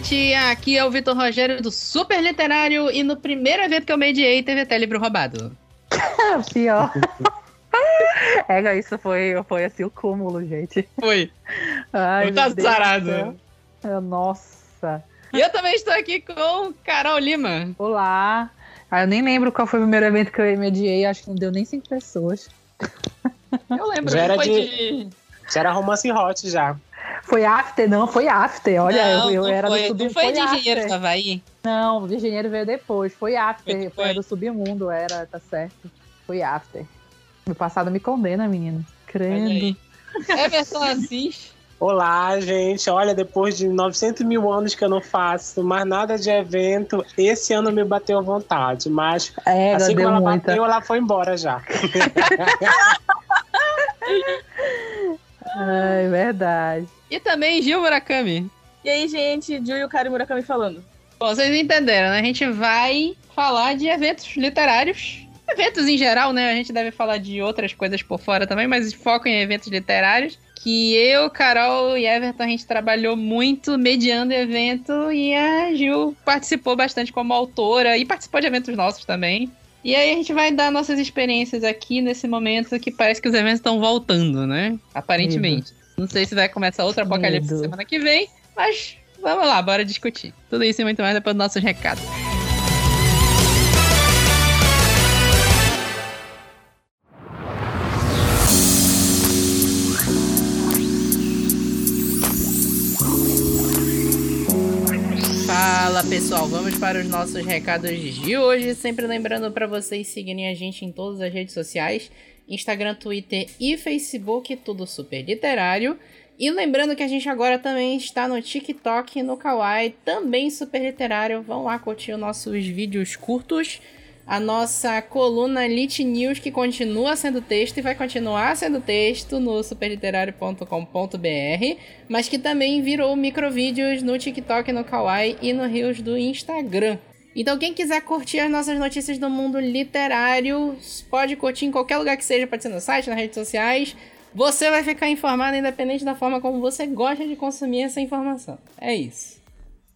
internet, aqui é o Vitor Rogério do Super Literário e no primeiro evento que eu mediei teve até livro roubado. Pior. É, isso foi, foi assim o cúmulo, gente. Foi. Ai, Muito azarado. É, Nossa. E eu também estou aqui com Carol Lima. Olá. Ah, eu nem lembro qual foi o primeiro evento que eu mediei, acho que não deu nem cinco pessoas. Eu lembro Já era foi de- de... Já era romance hot já. Foi after? Não, foi after. Olha, não, eu, eu não era foi, do submundo. não foi de engenheiro do Havaí? Não, o engenheiro veio depois. Foi after. Foi que Foi, foi? do submundo, era, tá certo. Foi after. Meu passado me condena, menino. Crendo. aí. Emerson Assis. Olá, gente. Olha, depois de 900 mil anos que eu não faço mais nada de evento, esse ano me bateu à vontade. Mas É, assim como deu ela muita. bateu, ela foi embora já. Ai, verdade. E também Gil Murakami. E aí, gente, Ju e o Kari Murakami falando. Bom, vocês entenderam, né? A gente vai falar de eventos literários. Eventos em geral, né? A gente deve falar de outras coisas por fora também, mas foco em eventos literários. Que eu, Carol e Everton, a gente trabalhou muito mediando evento e a Gil participou bastante como autora e participou de eventos nossos também. E aí a gente vai dar nossas experiências aqui nesse momento que parece que os eventos estão voltando, né? Aparentemente. Não sei se vai começar outro apocalipse Medo. semana que vem, mas vamos lá, bora discutir. Tudo isso e muito mais depois dos nossos recados. Fala pessoal, vamos para os nossos recados de hoje. Sempre lembrando para vocês seguirem a gente em todas as redes sociais: Instagram, Twitter e Facebook, tudo super literário. E lembrando que a gente agora também está no TikTok no Kawaii, também super literário. Vão lá curtir os nossos vídeos curtos. A nossa coluna Lit News, que continua sendo texto e vai continuar sendo texto no superliterário.com.br, mas que também virou microvídeos no TikTok, no Kawaii e no Rios do Instagram. Então, quem quiser curtir as nossas notícias do mundo literário, pode curtir em qualquer lugar que seja, pode ser no site, nas redes sociais. Você vai ficar informado independente da forma como você gosta de consumir essa informação. É isso.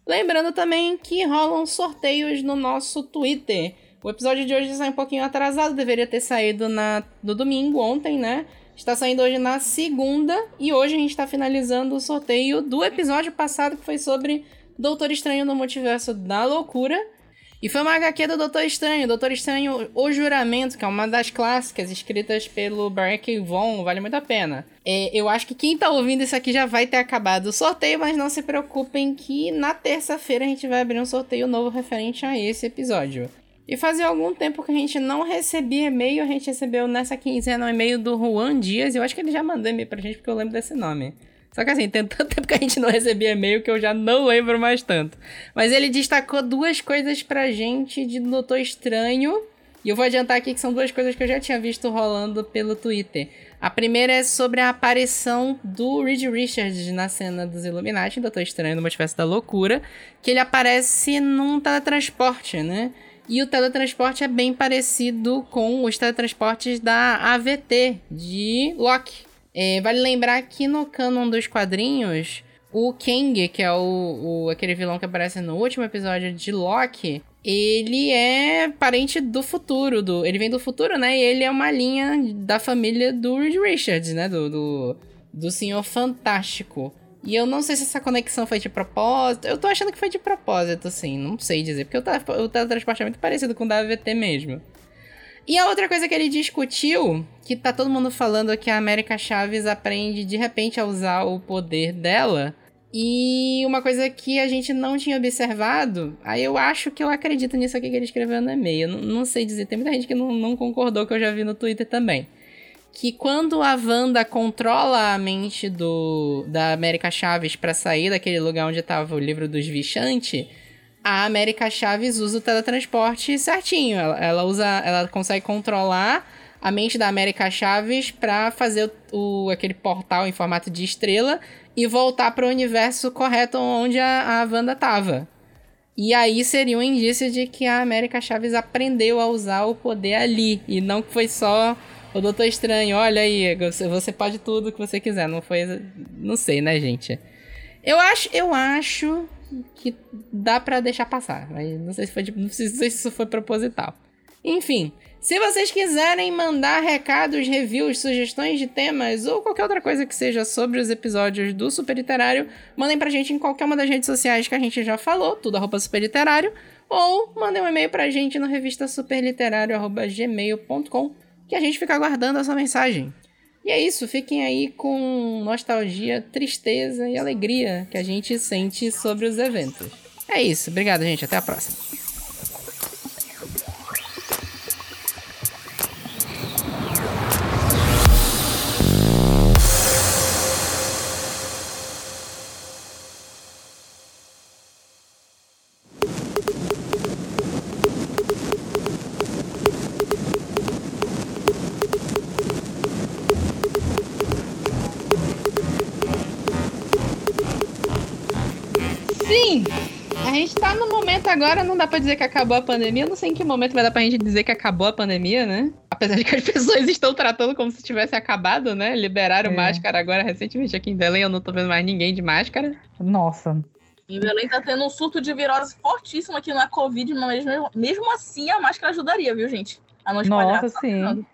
Lembrando também que rolam sorteios no nosso Twitter. O episódio de hoje sai um pouquinho atrasado, deveria ter saído na, no domingo, ontem, né? Está saindo hoje na segunda e hoje a gente está finalizando o sorteio do episódio passado que foi sobre Doutor Estranho no Multiverso da Loucura. E foi uma HQ do Doutor Estranho, Doutor Estranho O Juramento, que é uma das clássicas escritas pelo Barry Von, vale muito a pena. É, eu acho que quem tá ouvindo isso aqui já vai ter acabado o sorteio, mas não se preocupem que na terça-feira a gente vai abrir um sorteio novo referente a esse episódio. E fazia algum tempo que a gente não recebia e-mail, a gente recebeu nessa quinzena um e-mail do Juan Dias, eu acho que ele já mandou e-mail pra gente porque eu lembro desse nome. Só que assim, tem tanto tempo que a gente não recebia e-mail que eu já não lembro mais tanto. Mas ele destacou duas coisas pra gente de Doutor Estranho. E eu vou adiantar aqui que são duas coisas que eu já tinha visto rolando pelo Twitter. A primeira é sobre a aparição do Reed Richards na cena dos Illuminati, Doutor Estranho no Multiverso da Loucura, que ele aparece num teletransporte, né? E o teletransporte é bem parecido com os teletransportes da AVT de Loki. É, vale lembrar que no canon dos quadrinhos, o Kang, que é o, o- aquele vilão que aparece no último episódio de Loki, ele é parente do futuro. Do, ele vem do futuro, né? E ele é uma linha da família do Reed Richards, né? Do, do, do Senhor Fantástico. E eu não sei se essa conexão foi de propósito. Eu tô achando que foi de propósito, assim. Não sei dizer. Porque o, o teletransporte é muito parecido com o da AVT mesmo. E a outra coisa que ele discutiu, que tá todo mundo falando que a América Chaves aprende de repente a usar o poder dela. E uma coisa que a gente não tinha observado, aí eu acho que eu acredito nisso aqui que ele escreveu no e-mail. Não, não sei dizer, tem muita gente que não, não concordou, que eu já vi no Twitter também. Que quando a Wanda controla a mente do da América Chaves pra sair daquele lugar onde tava o livro dos Vichantes, a América Chaves usa o teletransporte certinho. Ela, ela usa, ela consegue controlar a mente da América Chaves pra fazer o, o- aquele portal em formato de estrela e voltar para o universo correto onde a, a Wanda tava. E aí seria um indício de que a América Chaves aprendeu a usar o poder ali. E não que foi só o Doutor Estranho, olha aí, você, pode tudo que você quiser. Não foi. Não sei, né, gente? Eu acho, eu acho que dá pra deixar passar. Mas não sei se foi, não sei se isso foi proposital. Enfim, se vocês quiserem mandar recados, reviews, sugestões de temas ou qualquer outra coisa que seja sobre os episódios do Super Literário, mandem pra gente em qualquer uma das redes sociais que a gente já falou, tudo arroba superliterário, ou mandem um e-mail pra gente no revista superliterário.gmail.com que a gente fica aguardando a sua mensagem. E é isso, fiquem aí com nostalgia, tristeza e alegria que a gente sente sobre os eventos. É isso, obrigado, gente, até a próxima. Momento agora, não dá pra dizer que acabou a pandemia. Eu não sei em que momento vai dar pra gente dizer que acabou a pandemia, né? Apesar de que as pessoas estão tratando como se tivesse acabado, né? Liberaram É. máscara agora recentemente aqui em Belém. Eu não tô vendo mais ninguém de máscara. Nossa. Em Belém tá tendo um surto de virose fortíssimo aqui na Covid, mas mesmo, mesmo assim a máscara ajudaria, viu, gente? A não espalhar. Nossa, Tá sim. funcionando.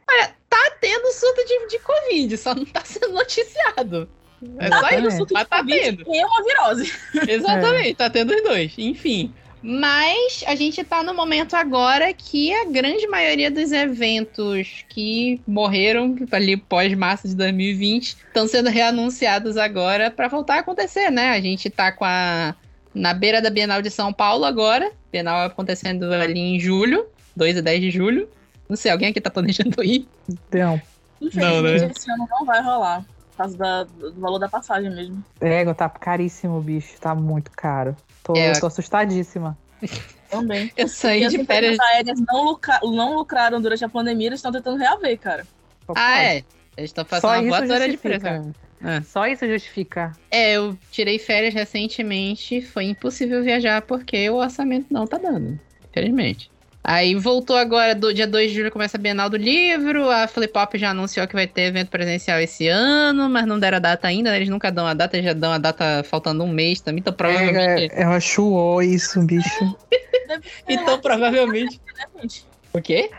Tá tendo surto de, de Covid, só não tá sendo noticiado. É só Exatamente. isso, Surto mas de tá Covid tendo. e uma virose. Exatamente, tá tendo os dois. Enfim. Mas a gente tá no momento agora que a grande maioria dos eventos que morreram ali pós-março de 2020 estão sendo reanunciados agora para voltar a acontecer, né? A gente tá com a na beira da Bienal de São Paulo agora. Bienal acontecendo ali em julho, 2 e 10 de julho. Não sei, alguém aqui tá planejando ir? Então, Infelizmente, né? esse ano não vai rolar. Por causa da- do valor da passagem mesmo. ego, tá caríssimo, bicho. Tá muito caro. Tô, É. tô assustadíssima. Também. Eu E saí as de férias. empresas aéreas não, lucra- não lucraram durante a pandemia, eles estão tentando reaver, cara. Ah, é. Eles estão fazendo Só uma isso voadora de preço. justifica. É. Só isso justifica. É, eu tirei férias recentemente, foi impossível viajar porque o orçamento não tá dando, infelizmente. Aí voltou agora, do dia 2 de julho começa a Bienal do Livro, a Flip Pop já anunciou que vai ter evento presencial esse ano, mas não deram a data ainda, né? eles nunca dão a data, eles já dão a data faltando um mês também, então provavelmente... eu acho ó isso, bicho. Então provavelmente... O quê?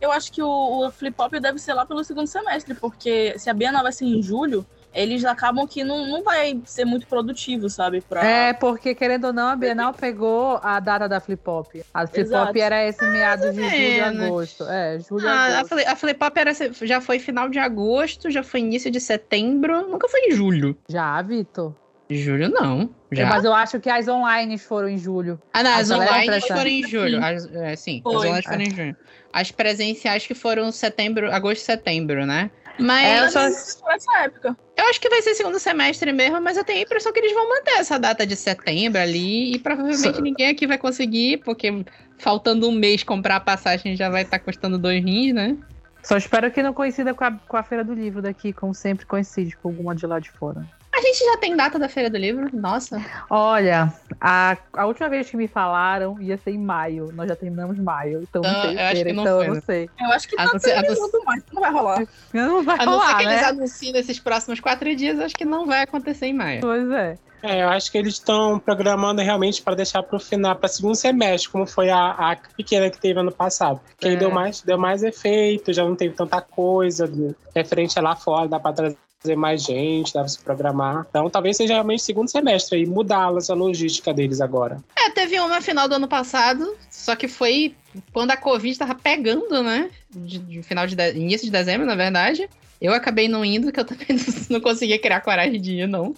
Eu acho que o, o Flip Hop deve ser lá pelo segundo semestre, porque se a Bienal vai ser em julho, eles acabam que não, não vai ser muito produtivo, sabe? Pra... É, porque querendo ou não, a Bienal pegou a data da Flip Pop. A Flip. Pop era esse meados de julho e agosto. É, julho e Ah, a, agosto. A Flip Pop era, já foi final de agosto, já foi início de setembro, nunca foi em julho. Já, Vitor? Julho não, já. Mas eu acho que as online foram em julho. Ah, não, as leva online foram em julho. Sim. As, é, sim, as online foram em junho. As presenciais que foram setembro, agosto e setembro, né? Mas É, eu só- essa época. eu acho que vai ser segundo semestre mesmo, mas eu tenho a impressão que eles vão manter essa data de setembro ali e provavelmente Só- ninguém aqui vai conseguir, porque faltando um mês comprar a passagem já vai estar custando dois rins, né? Só espero que não coincida com a, com a Feira do Livro daqui, como sempre coincide com alguma de lá de fora. A gente já tem data da Feira do Livro, nossa. Olha, a, a última vez que me falaram ia ser em maio. Nós já terminamos maio, então não Então, tem eu acho feira, que não então foi, eu não né? sei. Eu acho que A tá não ser- a não mais, não vai rolar. Não vai A não ser rolar, que eles né? anunciem nesses próximos quatro dias, acho que não vai acontecer em maio. Pois é. É, eu acho que eles estão programando realmente para deixar para o final, para segundo semestre, como foi a, a pequena que teve ano passado. Que aí É. deu mais, deu mais efeito, já não teve tanta coisa referente lá fora, dá para trazer mais gente, dá para se programar. Então talvez seja realmente segundo semestre aí, mudá-las a logística deles agora. É, teve uma final do ano passado, só que foi quando a Covid tava pegando, né? De, de final de, de- início de dezembro, na verdade. Eu acabei não indo, que eu também não conseguia criar coragem de ir, não.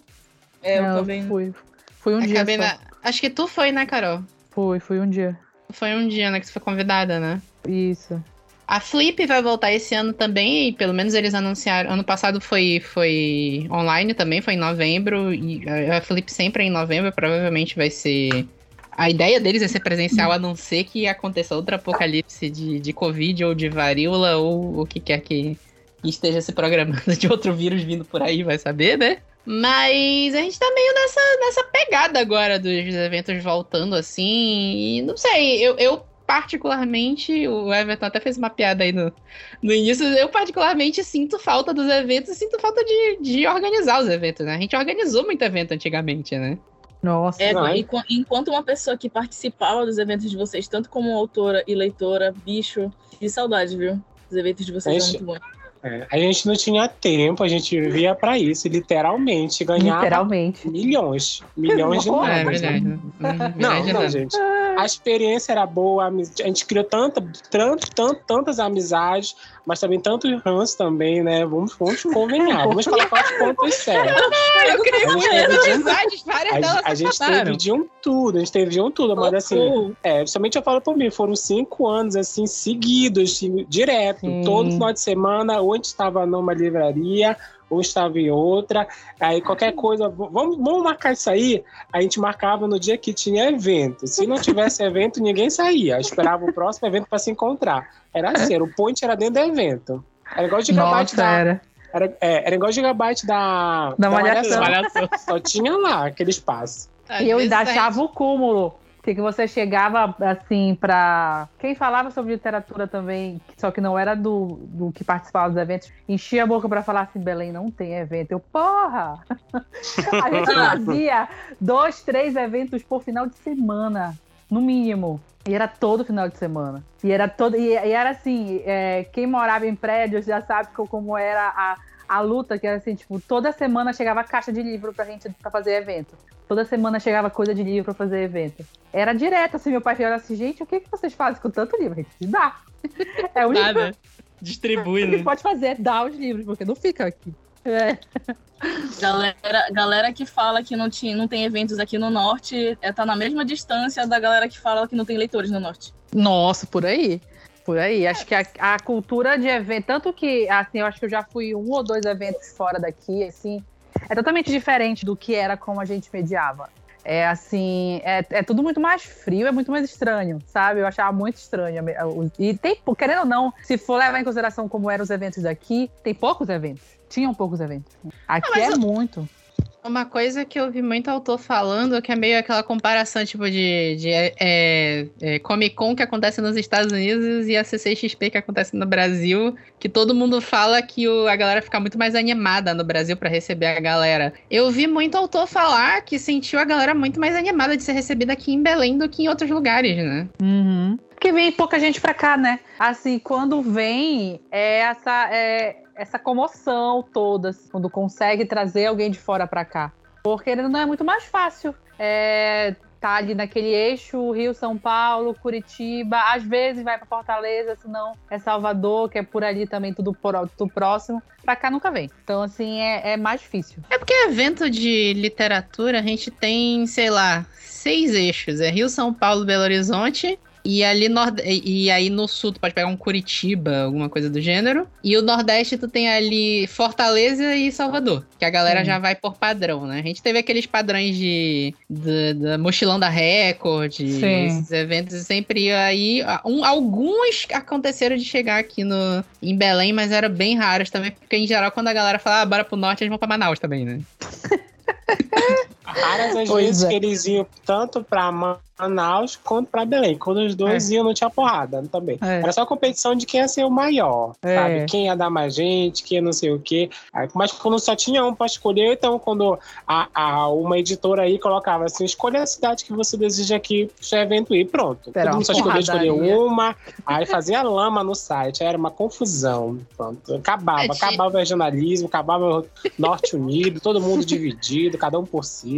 É, eu Não, também. Fui, fui um acabei dia só. na- Acho que tu foi, né, Carol? Fui, fui um dia. Foi um dia, né, que tu foi convidada, né? Isso. A Flip vai voltar esse ano também, e pelo menos eles anunciaram. Ano passado foi, foi online também, foi em novembro. E a Flip sempre é em novembro, provavelmente vai ser. A ideia deles é ser presencial, a não ser que aconteça outro apocalipse de, de Covid ou de varíola ou o que quer que esteja se programando de outro vírus vindo por aí, vai saber, né? Mas a gente tá meio nessa, nessa pegada agora dos eventos voltando assim. E não sei, eu, eu particularmente, o Everton até fez uma piada aí no, no início, eu particularmente sinto falta dos eventos e sinto falta de, de organizar os eventos, né? A gente organizou muito evento antigamente, né? Nossa, É, Não, é? enqu- enquanto uma pessoa que participava dos eventos de vocês, tanto como autora e leitora, bicho, que saudade, viu? Os eventos de vocês são muito bons. É, a gente não tinha tempo, a gente vivia pra isso, literalmente, ganhar literalmente. milhões. Milhões de. É, dólares. verdade. né? Não, de não, anos. gente. A experiência era boa, a gente criou tanta, tanto, tanto, tantas amizades, mas também tanto ranço também, né? Vamos, vamos convenhar, vamos colocar os pontos certos. Eu criei A gente muitas teve de amizades, várias A, delas gente- a gente teve de um tudo, a gente teve de um tudo, mas assim, é, principalmente eu falo por mim, foram cinco anos, assim, seguidos, assim, direto. Sim. Todo final de semana, ou a gente estava numa livraria, ou estava em outra. Aí qualquer coisa, vamos, vamos marcar isso aí. A gente marcava no dia que tinha evento. Se não tivesse evento, ninguém saía. Esperava o próximo evento para se encontrar. Era assim, era, o point era dentro do evento. Era igual o gigabyte Nossa, da. era. Era, é, era igual o gigabyte da. Da Malhação. Olha só. Tinha lá aquele espaço. E eu ainda achava o cúmulo. Que você chegava, assim, pra. Quem falava sobre literatura também, só que não era do, do que participava dos eventos, enchia a boca pra falar assim: Belém não tem evento. Eu, porra! A gente fazia dois, três eventos por final de semana, no mínimo. E era todo final de semana. E era todo. E, e era assim: é, quem morava em prédios já sabe co- como era a, a luta, que era assim, tipo, toda semana chegava caixa de livro pra gente pra fazer evento. Toda semana chegava coisa de livro pra fazer evento. Era direto, assim, meu pai olhava assim, gente, o que, que vocês fazem com tanto livro? A gente dá. É o Nada. Distribui, que né? pode fazer é dar os livros, porque não fica aqui. É. Galera, galera que fala que não, tinha, não tem eventos aqui no norte, é, tá na mesma distância da galera que fala que não tem leitores no norte. Nossa, por aí. Por aí. Acho que a, a cultura de evento, tanto que, assim, eu acho que eu já fui um ou dois eventos fora daqui, assim, é totalmente diferente do que era como a gente mediava. É assim, é, é tudo muito mais frio, é muito mais estranho, sabe? Eu achava muito estranho. E tem, querendo ou não, se for levar em consideração como eram os eventos daqui, tem poucos eventos. Tinham poucos eventos. Aqui mas é eu- muito. Uma coisa que eu vi muito autor falando, que é meio aquela comparação, tipo, de, de é, é, é, Comic Con que acontece nos Estados Unidos e a CCXP que acontece no Brasil, que todo mundo fala que o- a galera fica muito mais animada no Brasil pra receber a galera. Eu vi muito autor falar que sentiu a galera muito mais animada de ser recebida aqui em Belém do que em outros lugares, né? Uhum. Porque vem pouca gente pra cá, né? Assim, quando vem, é essa, é essa comoção toda, assim, quando consegue trazer alguém de fora pra cá. Porque não é muito mais fácil. É, tá ali naquele eixo, Rio, São Paulo, Curitiba, às vezes vai pra Fortaleza, se não é Salvador, que é por ali também tudo, por, tudo próximo. Pra cá nunca vem. Então, assim, é, é mais difícil. É porque evento de literatura a gente tem, sei lá, seis eixos. É Rio, São Paulo, Belo Horizonte. E ali nord... e aí no sul tu pode pegar um Curitiba, alguma coisa do gênero. E o Nordeste tu tem ali Fortaleza e Salvador, que a galera Sim. já vai por padrão, né? A gente teve aqueles padrões de, de, da mochilão da Record, Sim. esses eventos sempre aí. Um, alguns aconteceram de chegar aqui no em Belém, mas eram bem raros também, porque em geral quando a galera fala, ah, bora pro norte, eles vão pra Manaus também, né? Raras as Pois vezes é. que eles iam tanto pra Manaus quanto pra Belém. Quando os dois iam, não tinha porrada também. É. Era só competição de quem ia ser o maior, É. sabe? Quem ia dar mais gente, quem não sei o quê. Mas quando só tinha um pra escolher, então quando a, a- uma editora aí colocava assim, escolha a cidade que você deseja que o seu evento ir, pronto. Era Todo mundo só escolhia escolher uma, aí fazia lama no site, era uma confusão. Pronto. Acabava, É, acabava o regionalismo, acabava o Norte Unido, todo mundo dividido, cada um por si.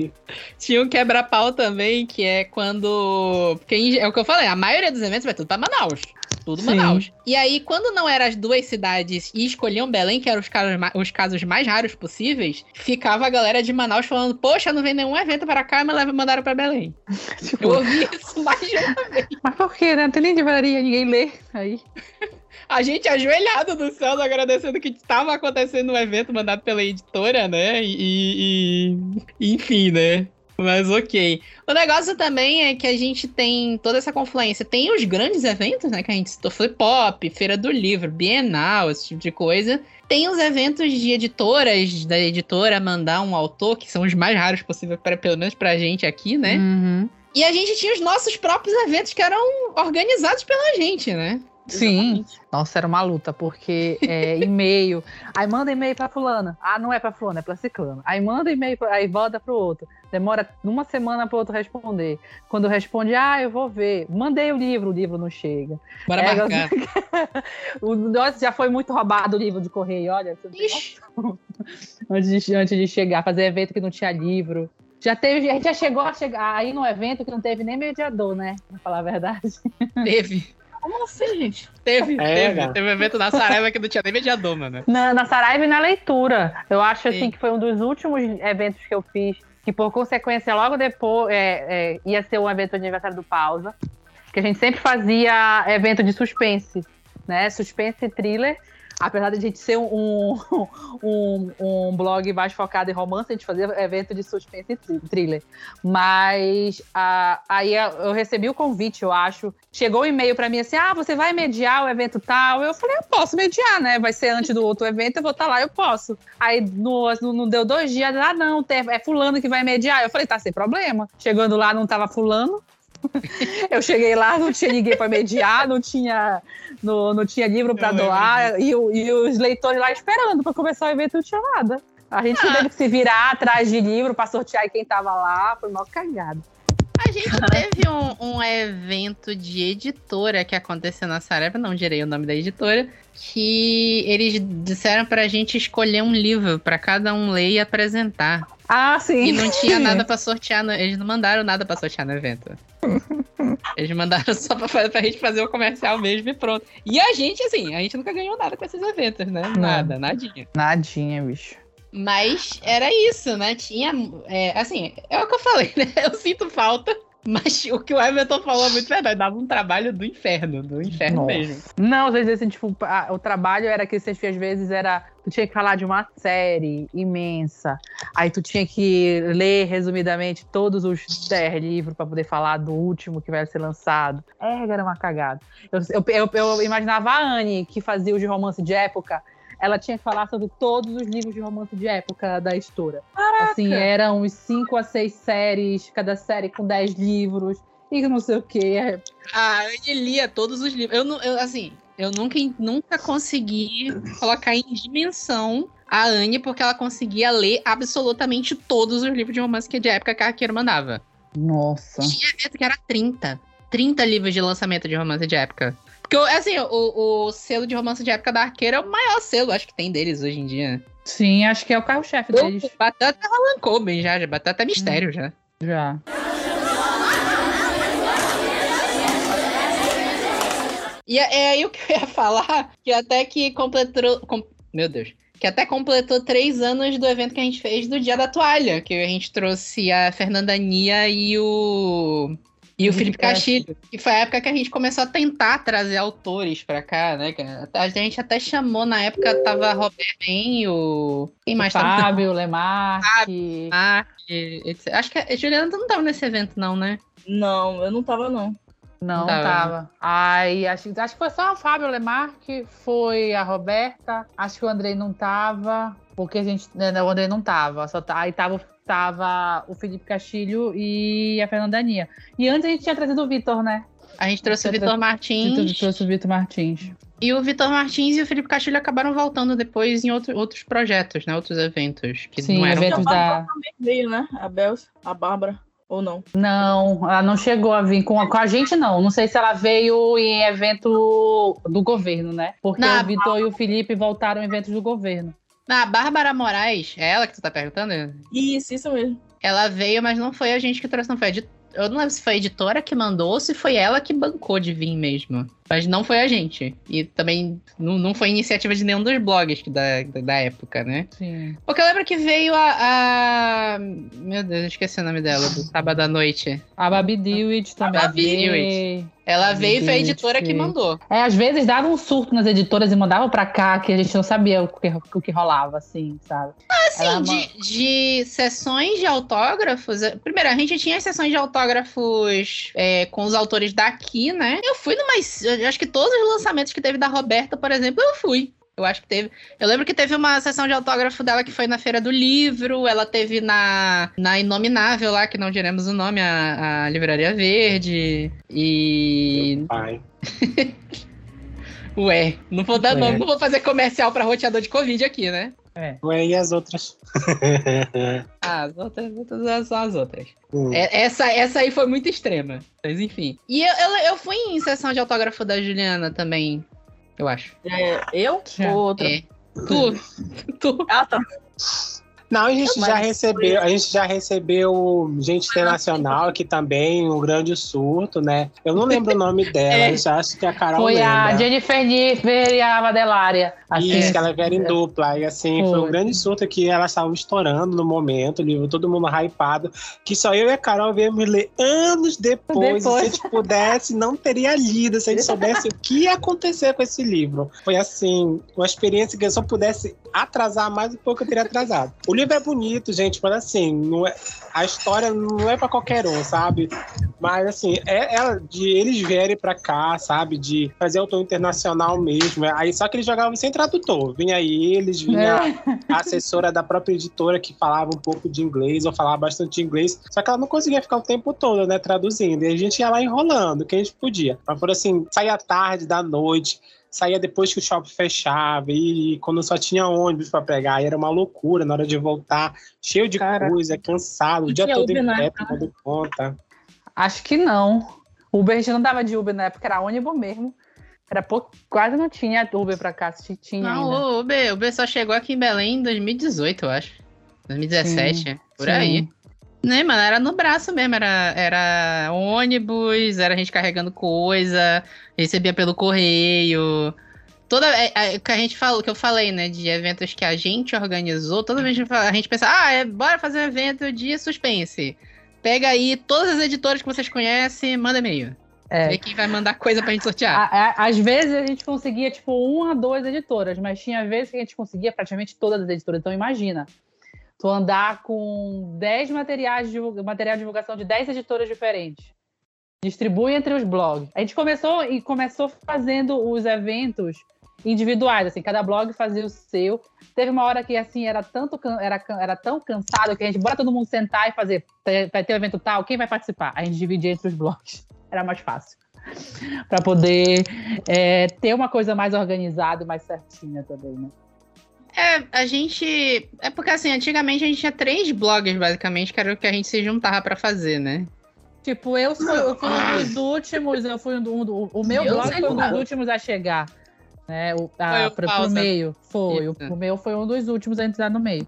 Tinha um quebra-pau também, que é quando. Porque é o que eu falei, a maioria dos eventos vai tudo pra Manaus. Tudo Sim. Manaus. E aí, quando não eram as duas cidades e escolhiam Belém, que eram os casos, os casos mais raros possíveis, ficava a galera de Manaus falando: Poxa, não vem nenhum evento para cá, mas mandaram pra Belém. Tipo, Eu ouvi isso mais de uma vez. mas por quê, né? Não tem nem livraria, ninguém lê. Aí. A gente ajoelhado no céu, agradecendo que estava acontecendo um evento mandado pela editora, né? E, e- enfim, né? Mas ok. O negócio também é que a gente tem toda essa confluência. Tem os grandes eventos, né? Que a gente citou Flip Pop, Feira do Livro, Bienal, esse tipo de coisa. Tem os eventos de editoras, da editora mandar um autor, que são os mais raros possível, pra, pelo menos pra gente aqui, né? Uhum. E a gente tinha os nossos próprios eventos que eram organizados pela gente, né? Sim. Nossa, era uma luta, porque é, e-mail. Aí manda e-mail pra fulana. Ah, não é pra fulana, é pra ciclana. Aí manda e-mail, pra- aí volta pro outro. Demora uma semana pro outro responder. Quando responde, ah, eu vou ver. Mandei o livro, o livro não chega. Bora É, marcar. O, nossa, já foi muito roubado o livro de correio, olha. antes, de, antes de chegar, fazer evento que não tinha livro. Já teve, a gente já chegou a chegar aí no evento que não teve nem mediador, né? Pra falar a verdade. Teve. Como assim, gente? Teve, É, teve. cara. Teve um evento na Saraiva que não tinha nem mediador, mano. Na, na Saraiva e na leitura. Eu acho assim Sim. que foi um dos últimos eventos que eu fiz, que por consequência, logo depois é, é, ia ser um evento de aniversário do Pausa. Que a gente sempre fazia evento de suspense, né? Suspense e thriller. Apesar de a gente ser um, um, um blog mais focado em romance, a gente fazia evento de suspense e thri- thriller. Mas ah, aí eu recebi o convite, eu acho. Chegou o e-mail pra mim assim: ah, você vai mediar o evento tal? Eu falei: eu posso mediar, né? Vai ser antes do outro evento, eu vou estar lá, eu posso. Aí no, não deu dois dias, ah, não, é Fulano que vai mediar. Eu falei: tá sem problema. Chegando lá, não tava Fulano. Eu cheguei lá, não tinha ninguém para mediar, não tinha, não, não tinha livro para doar, e, e os leitores lá esperando para começar o evento não tinha nada. A gente Ah. teve que se virar atrás de livro para sortear quem tava lá, foi mal cagado. A gente teve um, um evento de editora que aconteceu na Saraiva, não direi o nome da editora, que eles disseram pra gente escolher um livro pra cada um ler e apresentar. Ah, sim. E não tinha nada pra sortear, no- eles não mandaram nada pra sortear no evento. Eles mandaram só pra, pra gente fazer o comercial mesmo e pronto. E a gente, assim, a gente nunca ganhou nada com esses eventos, né? Nada, nadinha. Nadinha, bicho. Mas era isso, né? Tinha. é, assim, é o que eu falei, né? Eu sinto falta. Mas o que o Everton falou é muito verdade. Dava um trabalho do inferno, do inferno Nossa. mesmo. Não, às vezes, assim, tipo, a- o trabalho era que você às vezes era. Tu tinha que falar de uma série imensa. Aí tu tinha que ler resumidamente todos os 10 livros para poder falar do último que vai ser lançado. É, era uma cagada. Eu, eu, eu- eu imaginava a Anne, que fazia os de romance de época. Ela tinha que falar sobre todos os livros de romance de época da editora. Assim, eram uns 5 a 6 séries, cada série com 10 livros. E não sei o quê. A Anne lia todos os livros. Eu, não- eu, assim, eu nunca, nunca consegui colocar em dimensão a Anne, porque ela conseguia ler absolutamente todos os livros de romance que de época que a Arqueiro mandava. Nossa. Tinha evento que era 30. 30 livros de lançamento de romance de época. Porque, assim, o, o selo de romance de época da Arqueira é o maior selo, acho que tem deles hoje em dia. Sim, acho que é o carro-chefe deles. Bateu até Roland Coben já, já bateu até mistério já. Já. E é, é aí o que eu ia falar, que até que completou. com- meu Deus. Que até completou três anos do evento que a gente fez do Dia da Toalha, que a gente trouxe a Fernanda Nia e o. E o Felipe Castilho, que foi a época que a gente começou a tentar trazer autores pra cá, né? A gente até chamou, na época tava Roberto Ben, o. Quem mais tava? Fábio, Lemarque. Mark, etc. Acho que a Juliana não tava nesse evento, não, né? Não, eu não tava, não. Não, Tava. tava. Aí, acho, acho que foi só o Fábio Lemarque, foi a Roberta. Acho que o Andrei não tava, porque a gente. né, O Andrei não tava. Só tá, aí tava, tava o Felipe Castilho e a Fernanda Nia. E antes a gente tinha trazido o Vitor, né? A gente trouxe o Vitor Martins. trouxe o Vitor Martins. E o Vitor Martins e o Felipe Castilho acabaram voltando depois em outro, outros projetos, né? Outros eventos. Que Sim, não eram eventos tão- da. Veio, né? A Bels, a Bárbara, ou não? Não, ela não chegou a vir com a, com a gente, não. Não sei se ela veio em evento do governo, né? Porque Não, o Vitor e o Felipe voltaram em eventos do governo. A Bárbara Moraes, é ela que tu tá perguntando? Isso, isso mesmo. Ela veio, mas não foi a gente que trouxe, não foi a Eu não lembro se foi a editora que mandou ou se foi ela que bancou de vir mesmo. Mas não foi a gente. E também não, não foi iniciativa de nenhum dos blogs da, da, época, né? Sim. Porque eu lembro que veio a, a- Meu Deus, eu esqueci o nome dela, do sábado à noite. A Babi Dewitt também. Babi veio. Dewitt. Ela veio e foi a editora que mandou. É, às vezes dava um surto nas editoras e mandavam pra cá que a gente não sabia o que, o que rolava, assim, sabe? Assim, Ela de, de sessões de autógrafos. eh, Primeiro, a gente tinha sessões de autógrafos é, com os autores daqui, né? Eu fui numas. Eu acho que todos os lançamentos que teve da Roberta, por exemplo, eu fui. Eu acho que teve. Eu lembro que teve uma sessão de autógrafo dela que foi na Feira do Livro. Ela teve na, na Inominável lá, que não diremos o nome, a, a Livraria Verde. E. Pai. Ué, não vou dar Ué. nome, não vou fazer comercial pra roteador de Covid aqui, né? Ué, e as outras? Ah, as outras, as outras são as outras. Hum. É, essa, essa aí foi muito extrema. Mas enfim. E eu, eu, eu fui em sessão de autógrafo da Juliana também, eu acho. É, eu Já. ou outra? É. Tu. tu. Ah, tá. Não, a gente Mas já recebeu, a gente já recebeu gente internacional aqui também, um grande surto, né? Eu não lembro o nome dela, É. eu acho que a Carol Foi a lembra. Jennifer Niffer e a Madelária. Assim, Isso, que ela vieram em dupla. E assim, foi um Foi. grande surto que elas estavam estourando no momento, o livro, todo mundo hypado. Que só eu e a Carol viemos ler anos depois. Depois. E se a gente pudesse, não teria lido, se a gente soubesse o que ia acontecer com esse livro. Foi assim, uma experiência que eu só pudesse atrasar mais um pouco, eu teria atrasado. O livro é bonito, gente, mas assim, não é, a história não é pra qualquer um, sabe? Mas assim, é ela de eles vierem pra cá, sabe? De fazer autor internacional mesmo. Aí só que eles jogavam sem tradutor. Vinha eles, vinha É. a assessora da própria editora que falava um pouco de inglês, ou falava bastante inglês, só que ela não conseguia ficar o tempo todo, né, traduzindo. E a gente ia lá enrolando, o que a gente podia. Mas por assim, saía tarde da noite, saía depois que o shopping fechava, e quando só tinha ônibus pra pegar, e era uma loucura na hora de voltar, cheio de Cara. coisa, cansado, o dia todo em Uber pé, época, tomando conta. Acho que não. Uber a gente não dava de Uber na época, era ônibus mesmo. Era pouco, quase não tinha Uber pra cá, se tinha Não, ainda. o Uber, o Uber só chegou aqui em Belém em 2018, eu acho. 2017, Sim, por Sim. aí. Né, mano, era no braço mesmo, era, era ônibus, era a gente carregando coisa, recebia pelo correio. Toda é, é, que a gente falou, que eu falei, né, de eventos que a gente organizou, toda vez que a gente a pensa, ah, é, bora fazer um evento de suspense. Pega aí todas as editoras que vocês conhecem, manda e-mail. É. Vê quem vai mandar coisa pra gente sortear. A- a- Às vezes a gente conseguia, tipo, uma, duas editoras, mas tinha vezes que a gente conseguia praticamente todas as editoras. Então, imagina, tu andar com 10 materiais de material de divulgação de 10 editoras diferentes. Distribui entre os blogs. A gente começou e começou fazendo os eventos individuais, assim, cada blog fazia o seu. Teve uma hora que assim era tanto era, era tão cansado que a gente bora todo mundo sentar e fazer, "Te- vai ter um evento tal, quem vai participar? A gente dividia entre os blogs. Era mais fácil. Para poder é, ter uma coisa mais organizada e mais certinha também, né? É, a gente. É porque assim, antigamente a gente tinha três blogs, basicamente, que era o que a gente se juntava pra fazer, né? Tipo, eu fui, eu fui um dos últimos, eu fui um do, um do- o meu Eu blog foi um dos lá. últimos a chegar. Né, o, Foi a, o pra, pro meio. Foi. O, Isso. o meu foi um dos últimos a entrar no meio.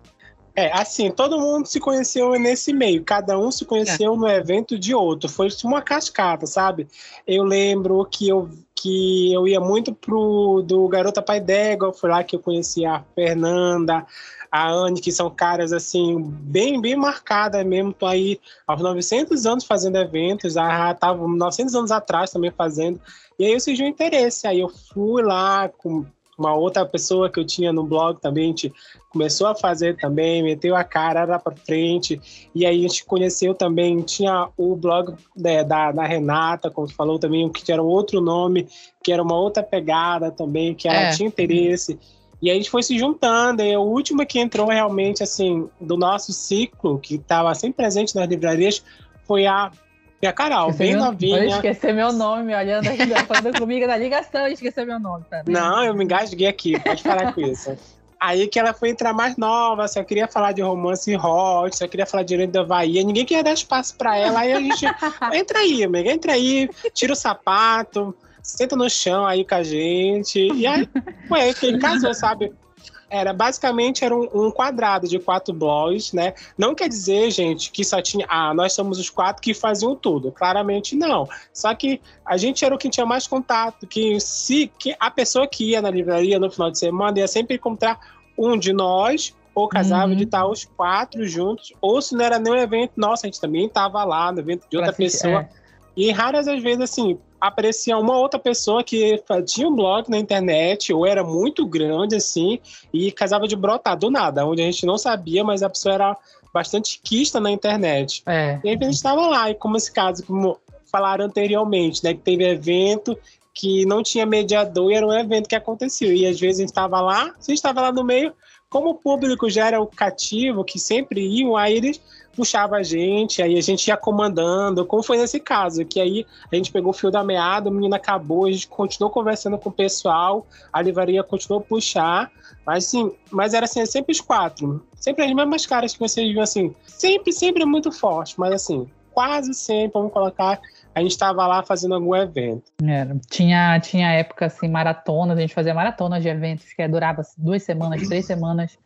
É, assim, todo mundo se conheceu nesse meio, cada um se conheceu no evento de outro, foi uma cascata, sabe? Eu lembro que eu, que eu ia muito pro do Garota Pai d'Égua, foi lá que eu conheci a Fernanda, a Anne, que são caras, assim, bem, bem marcadas mesmo, tô aí aos 900 anos fazendo eventos, já tava 900 anos atrás também fazendo, e aí eu surgiu um interesse, aí eu fui lá com uma outra pessoa que eu tinha no blog também, a gente começou a fazer também, meteu a cara era pra frente, e aí a gente conheceu também, tinha o blog né, da, da Renata, como falou também, que era outro nome, que era uma outra pegada também, que ela É. tinha interesse, e aí a gente foi se juntando, e o último que entrou realmente, assim, do nosso ciclo, que estava sempre presente nas livrarias, foi a, foi a Carol, Esqueci bem meu- novinha. Vou esquecer meu nome, me olhando ainda, falando comigo na ligação e esquecer meu nome. Tá vendo? Não, eu me engasguei aqui, pode parar com isso. Aí que ela foi entrar mais nova, só queria falar de romance hot, só queria falar de Direito da Bahia, ninguém queria dar espaço pra ela, aí a gente, entra aí, amiga, entra aí, tira o sapato, senta no chão aí com a gente, e aí foi aí que ele casou, sabe? Era basicamente era um, um quadrado de quatro blogs, né? Não quer dizer, gente, que só tinha. Ah, nós somos os quatro que faziam tudo. Claramente não. Só que a gente era o que tinha mais contato. Que se que a pessoa que ia na livraria no final de semana ia sempre encontrar um de nós, ou casava Uhum. de estar os quatro juntos, ou se não era nenhum evento, nossa, a gente também estava lá no evento de outra Pra pessoa. é. E raras as vezes, assim, aparecia uma outra pessoa que tinha um blog na internet, ou era muito grande, assim, e casava de brotar do nada, onde a gente não sabia, mas a pessoa era bastante quista na internet. É. E aí a gente estava lá, e como esse caso, como falaram anteriormente, né, que teve evento que não tinha mediador e era um evento que aconteceu. E às vezes a gente estava lá, se a gente estava lá no meio, como o público já era o cativo, que sempre iam, aí eles puxavam a gente, aí a gente ia comandando, como foi nesse caso, que aí a gente pegou o fio da meada, o menino acabou, a gente continuou conversando com o pessoal, a livraria continuou a puxar, mas sim, mas era assim, sempre os quatro, sempre as mesmas caras que vocês viam assim, sempre, sempre muito forte, mas assim, quase sempre, vamos colocar, a gente estava lá fazendo algum evento. Era. Tinha, tinha época assim, maratonas, a gente fazia maratonas de eventos que durava duas semanas, três semanas.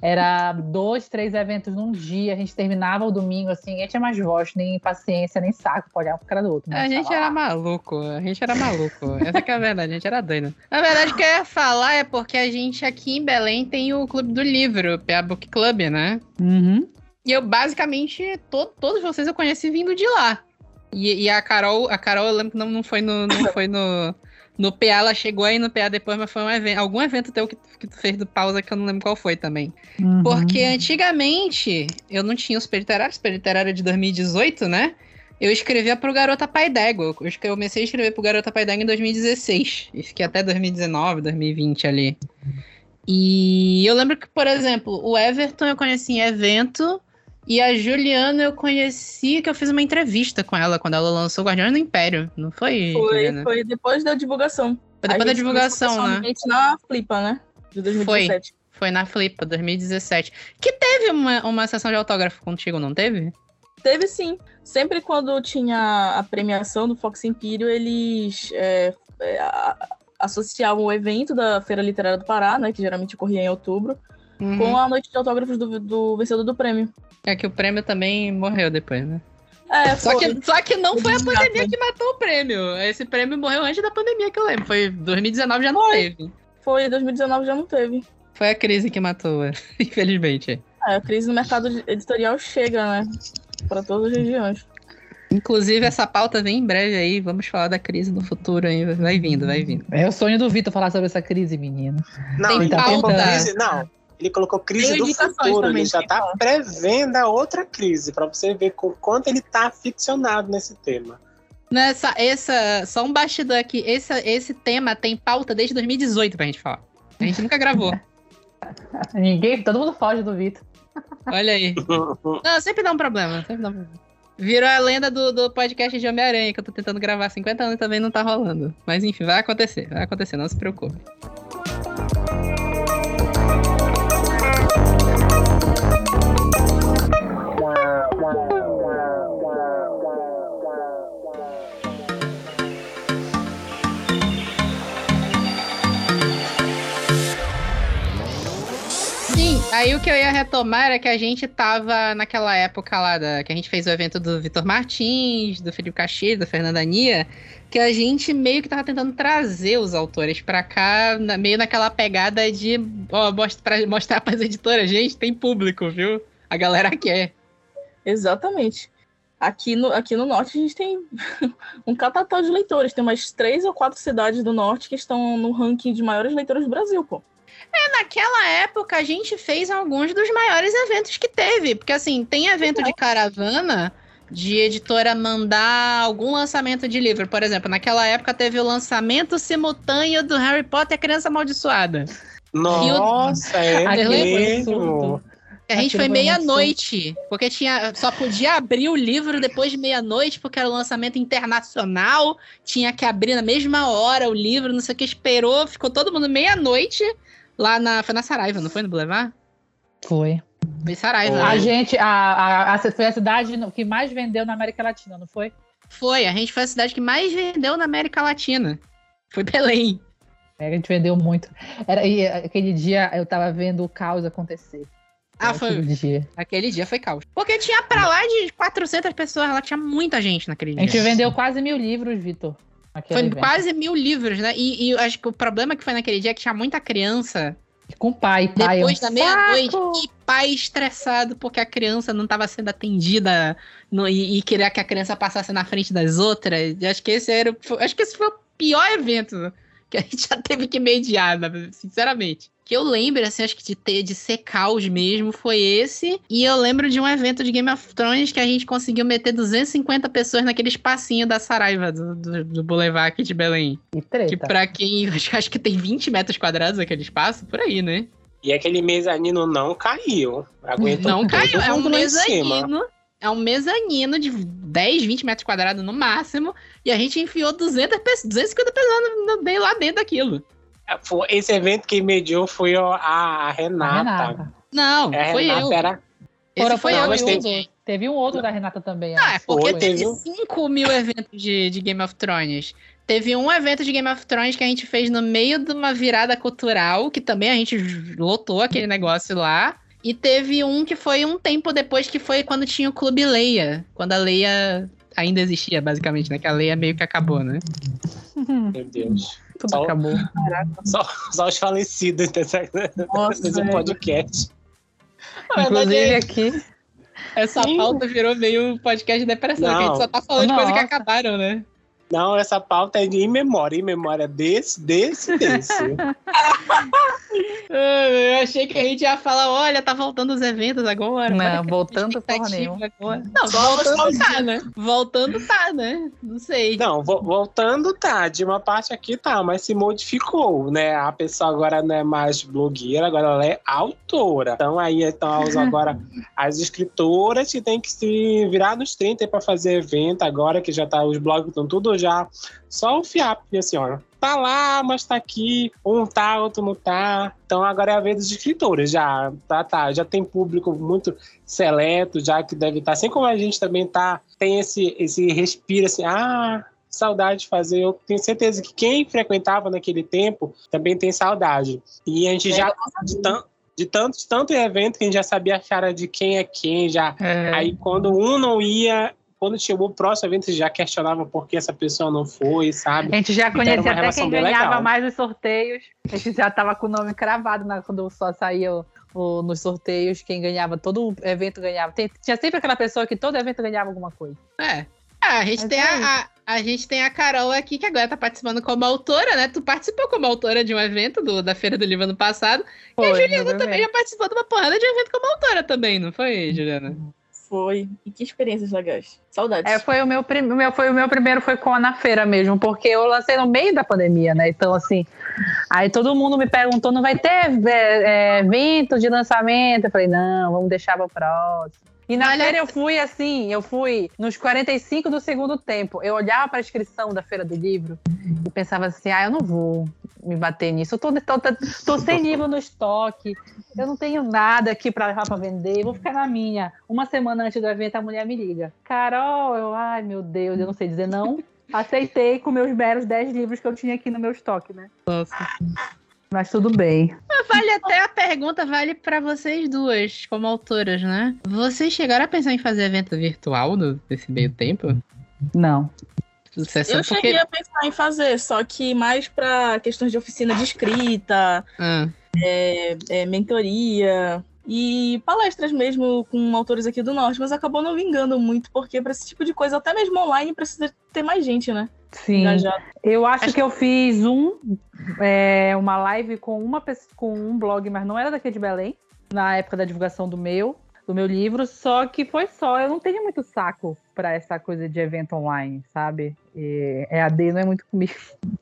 Era dois, três eventos num dia, a gente terminava o domingo, assim, ninguém tinha mais voz, nem paciência, nem saco pra olhar pro cara do outro. A gente era maluco, a gente era maluco. Essa que é a verdade, a gente era doido. Na verdade, o que eu ia falar é porque a gente aqui em Belém tem o Clube do Livro, o PA Book Club, né? Uhum. E eu, basicamente, to todos vocês eu conheci vindo de lá. E, e, a Carol, a Carol, eu lembro que não, não foi no. Não foi no, no PA, ela chegou aí no PA depois, mas foi um evento, algum evento teu que, que tu fez do pausa que eu não lembro qual foi também. Uhum. Porque antigamente eu não tinha o Super Literário, Super Literário de 2018, né? Eu escrevia pro Garota Pai d'Égua. Eu comecei a escrever pro Garota Pai d'Égua em 2016. E fiquei até 2019, 2020 ali. E eu lembro que, por exemplo, o Everton eu conheci em evento. E a Juliana eu conheci que eu fiz uma entrevista com ela quando ela lançou Guardiões do Império, não foi? Foi, Juliana? foi depois da divulgação. Foi depois da divulgação, né? na Flipa, né? De 2017. Foi na Flipa, 2017. Que teve uma, uma sessão de autógrafo contigo, não teve? Teve sim. Sempre quando tinha a premiação do Fox Imperial, eles é, é, associavam o evento da Feira Literária do Pará, né? Que geralmente ocorria em outubro, Uhum. com a noite de autógrafos do, do vencedor do prêmio. É que o prêmio também morreu depois, né? É, Só foi. que, só que não foi a pandemia que matou o prêmio. Esse prêmio morreu antes da pandemia que eu lembro. Foi 2019 já não Foi. teve. Foi 2019 já não teve. Foi a crise que matou, infelizmente. É, a crise no mercado editorial chega, né? Para todas as regiões. Inclusive, essa pauta vem em breve aí. Vamos falar da crise no futuro aí. Vai vindo, vai vindo. É o sonho do Vitor falar sobre essa crise, menino. Não, Tem ele pauta. crise, não. Ele colocou crise do futuro, também, ele já tá pauta. prevendo a outra crise, pra você ver com quanto ele tá aficionado nesse tema. Nessa, essa, só um bastidor aqui. Esse, esse tema tem pauta desde 2018 pra gente falar. A gente nunca gravou. Ninguém, todo mundo foge do Vitor. Olha aí. Não, sempre dá um problema. Sempre dá um problema. Virou a lenda do, do podcast de Homem-Aranha, que eu tô tentando gravar há 50 anos e também não tá rolando. Mas enfim, vai acontecer. Vai acontecer, não se preocupe. Aí o que eu ia retomar era que a gente tava naquela época lá da, que a gente fez o evento do Vitor Martins, do Felipe Castilho, da Fernanda Nia, que a gente meio que tava tentando trazer os autores pra cá, na- meio naquela pegada de ó, most- pra mostrar pras editoras, gente, tem público, viu? A galera quer. Exatamente. Aqui no, aqui no norte a gente tem um catatal de leitores. Tem umas três ou quatro cidades do norte que estão no ranking de maiores leitores do Brasil, pô. Naquela época, a gente fez alguns dos maiores eventos que teve. Porque, assim, tem evento de caravana de editora mandar algum lançamento de livro. Por exemplo, naquela época teve o lançamento simultâneo do Harry Potter e a Criança Amaldiçoada. Nossa, é Aquilo foi mesmo. A gente Aquilo foi foi meia-noite, porque tinha só podia abrir o livro depois de meia-noite, porque era o lançamento internacional, tinha que abrir na mesma hora o livro, não sei o que, esperou, ficou todo mundo meia-noite lá na. Foi na Saraiva, não foi no Boulevard? Foi. Foi Saraiva. Foi. A gente, a, a, a- foi a cidade no- que mais vendeu na América Latina, não foi? Foi, a gente foi a cidade que mais vendeu na América Latina. Foi Belém. É, a gente vendeu muito. Era, e aquele dia eu tava vendo o caos acontecer. Ah, foi. Aquele dia. Aquele dia foi caos. Porque tinha pra lá de 400 pessoas, lá tinha muita gente naquele A dia. gente vendeu quase mil livros, Vitor. Foi evento. quase mil livros, né? E, e eu acho que o problema que foi naquele dia é que tinha muita criança Com pai, pai. é um depois da meia-noite e pai estressado porque a criança não estava sendo atendida no- e, e queria que a criança passasse na frente das outras. Acho que esse era, acho que esse foi o pior evento que a gente já teve que mediar, né? sinceramente. Que eu lembro, assim, acho que de ter de ser caos mesmo foi esse. E eu lembro de um evento de Game of Thrones que a gente conseguiu meter 250 pessoas naquele espacinho da Saraiva, do, do, do Boulevard aqui de Belém. Que treta. Que pra quem. Acho, acho que tem 20 metros quadrados aquele espaço, por aí, né? E aquele mezanino não caiu. Aguentou Não caiu, é um mezanino. É um mezanino de 10, 20 metros quadrados no máximo. E a gente enfiou 200, pe- 250 pessoas no- no- bem lá dentro daquilo. Foi- Esse evento que mediou foi a, a A Renata. Renata. Não, É, a foi Renata eu. era. Esse foi não, eu tem- usou. Teve um outro da Renata também. Ah, é porque Foi, teve teve um- 5 mil eventos de, de Game of Thrones. Teve um evento de Game of Thrones que a gente fez no meio de uma virada cultural, que também a gente lotou aquele negócio lá. E teve um que foi um tempo depois, que foi quando tinha o Clube Leia. Quando a Leia ainda existia, basicamente, né? Que a Leia meio que acabou, né? Meu Deus. Tudo Só- acabou. Só, só os falecidos Nossa, desse velho. podcast. Inclusive aqui. Essa Sim. pauta virou meio um podcast de depressão, que a gente só tá falando de coisa que Nossa. acabaram, né? Não, essa pauta é de em memória. Em memória desse, desse, desse. Ah, Eu achei que a gente ia falar, olha, tá voltando os eventos agora. Não, voltando porra nenhuma. agora. Não, Só voltando tá, né? Voltando tá, né? Não sei. Não, vo- voltando tá, de uma parte aqui tá, mas se modificou, né? A pessoa agora não é mais blogueira, agora ela é autora. Então aí então agora as escritoras que tem que se virar nos 30 para fazer evento agora que já tá os blogs estão tudo já só o fiap assim, ó. Tá lá, mas tá aqui, um tá, outro não tá. Então agora é a vez dos escritores, já tá, tá, já tem público muito seleto, já que deve estar, assim como a gente também tá, tem esse esse respiro assim, ah, saudade de fazer. Eu tenho certeza que quem frequentava naquele tempo também tem saudade. E a gente É, já, de, tan de tanto, de tanto evento que a gente já sabia a cara de quem é quem, já. É, Aí quando um não ia, quando chegou o próximo evento, já questionava por que essa pessoa não foi, sabe? A gente já Então conhecia até quem ganhava legal. mais nos sorteios. A gente já tava com o nome cravado na- quando só saía o- o- nos sorteios. Quem ganhava, todo evento ganhava. Tem- tinha sempre aquela pessoa que todo evento ganhava alguma coisa. É. Ah, a gente, Mas tem é a, a, a gente tem a Carol aqui, que agora tá participando como autora, né? Tu participou como autora de um evento do- da Feira do Livro ano passado. Foi, e a Juliana também já participou de uma porrada de evento como autora também, não foi, Juliana? Foi. E que experiências legais. Saudades. É, foi o meu, prim- meu, foi o meu primeiro foi com a na feira mesmo, porque eu lancei no meio da pandemia, né? Então, assim, aí todo mundo me perguntou: não vai ter é, é, evento de lançamento? Eu falei, não, vamos deixar para o próximo. E na Olha- feira eu fui assim, eu fui nos 45 do segundo tempo. Eu olhava para a inscrição da Feira do Livro e pensava assim: ah, eu não vou me bater nisso. Eu tô, tô, tô, tô sem livro no estoque, eu não tenho nada aqui para levar para vender, vou ficar na minha. Uma semana antes do evento, a mulher me liga: Carol, eu, ai meu Deus, eu não sei dizer não. Aceitei com meus meros 10 livros que eu tinha aqui no meu estoque, né? Nossa. Mas tudo bem. Vale até a pergunta, vale pra vocês duas, como autoras, né? Vocês chegaram a pensar em fazer evento virtual no- nesse meio tempo? Não. Sucesso Eu porque... cheguei a pensar em fazer, só que mais para questões de oficina de escrita, Ah, é, é, mentoria e palestras mesmo com autores aqui do norte, mas acabou não vingando muito, porque para esse tipo de coisa, até mesmo online, precisa ter mais gente, né? Sim. Engajada. Eu acho Acho- que eu fiz um, é, uma live com uma com um blog, mas não era daqui de Belém, na época da divulgação do meu, do meu livro, só que foi só. Eu não tenho muito saco para essa coisa de evento online, sabe? E EAD não é muito comigo.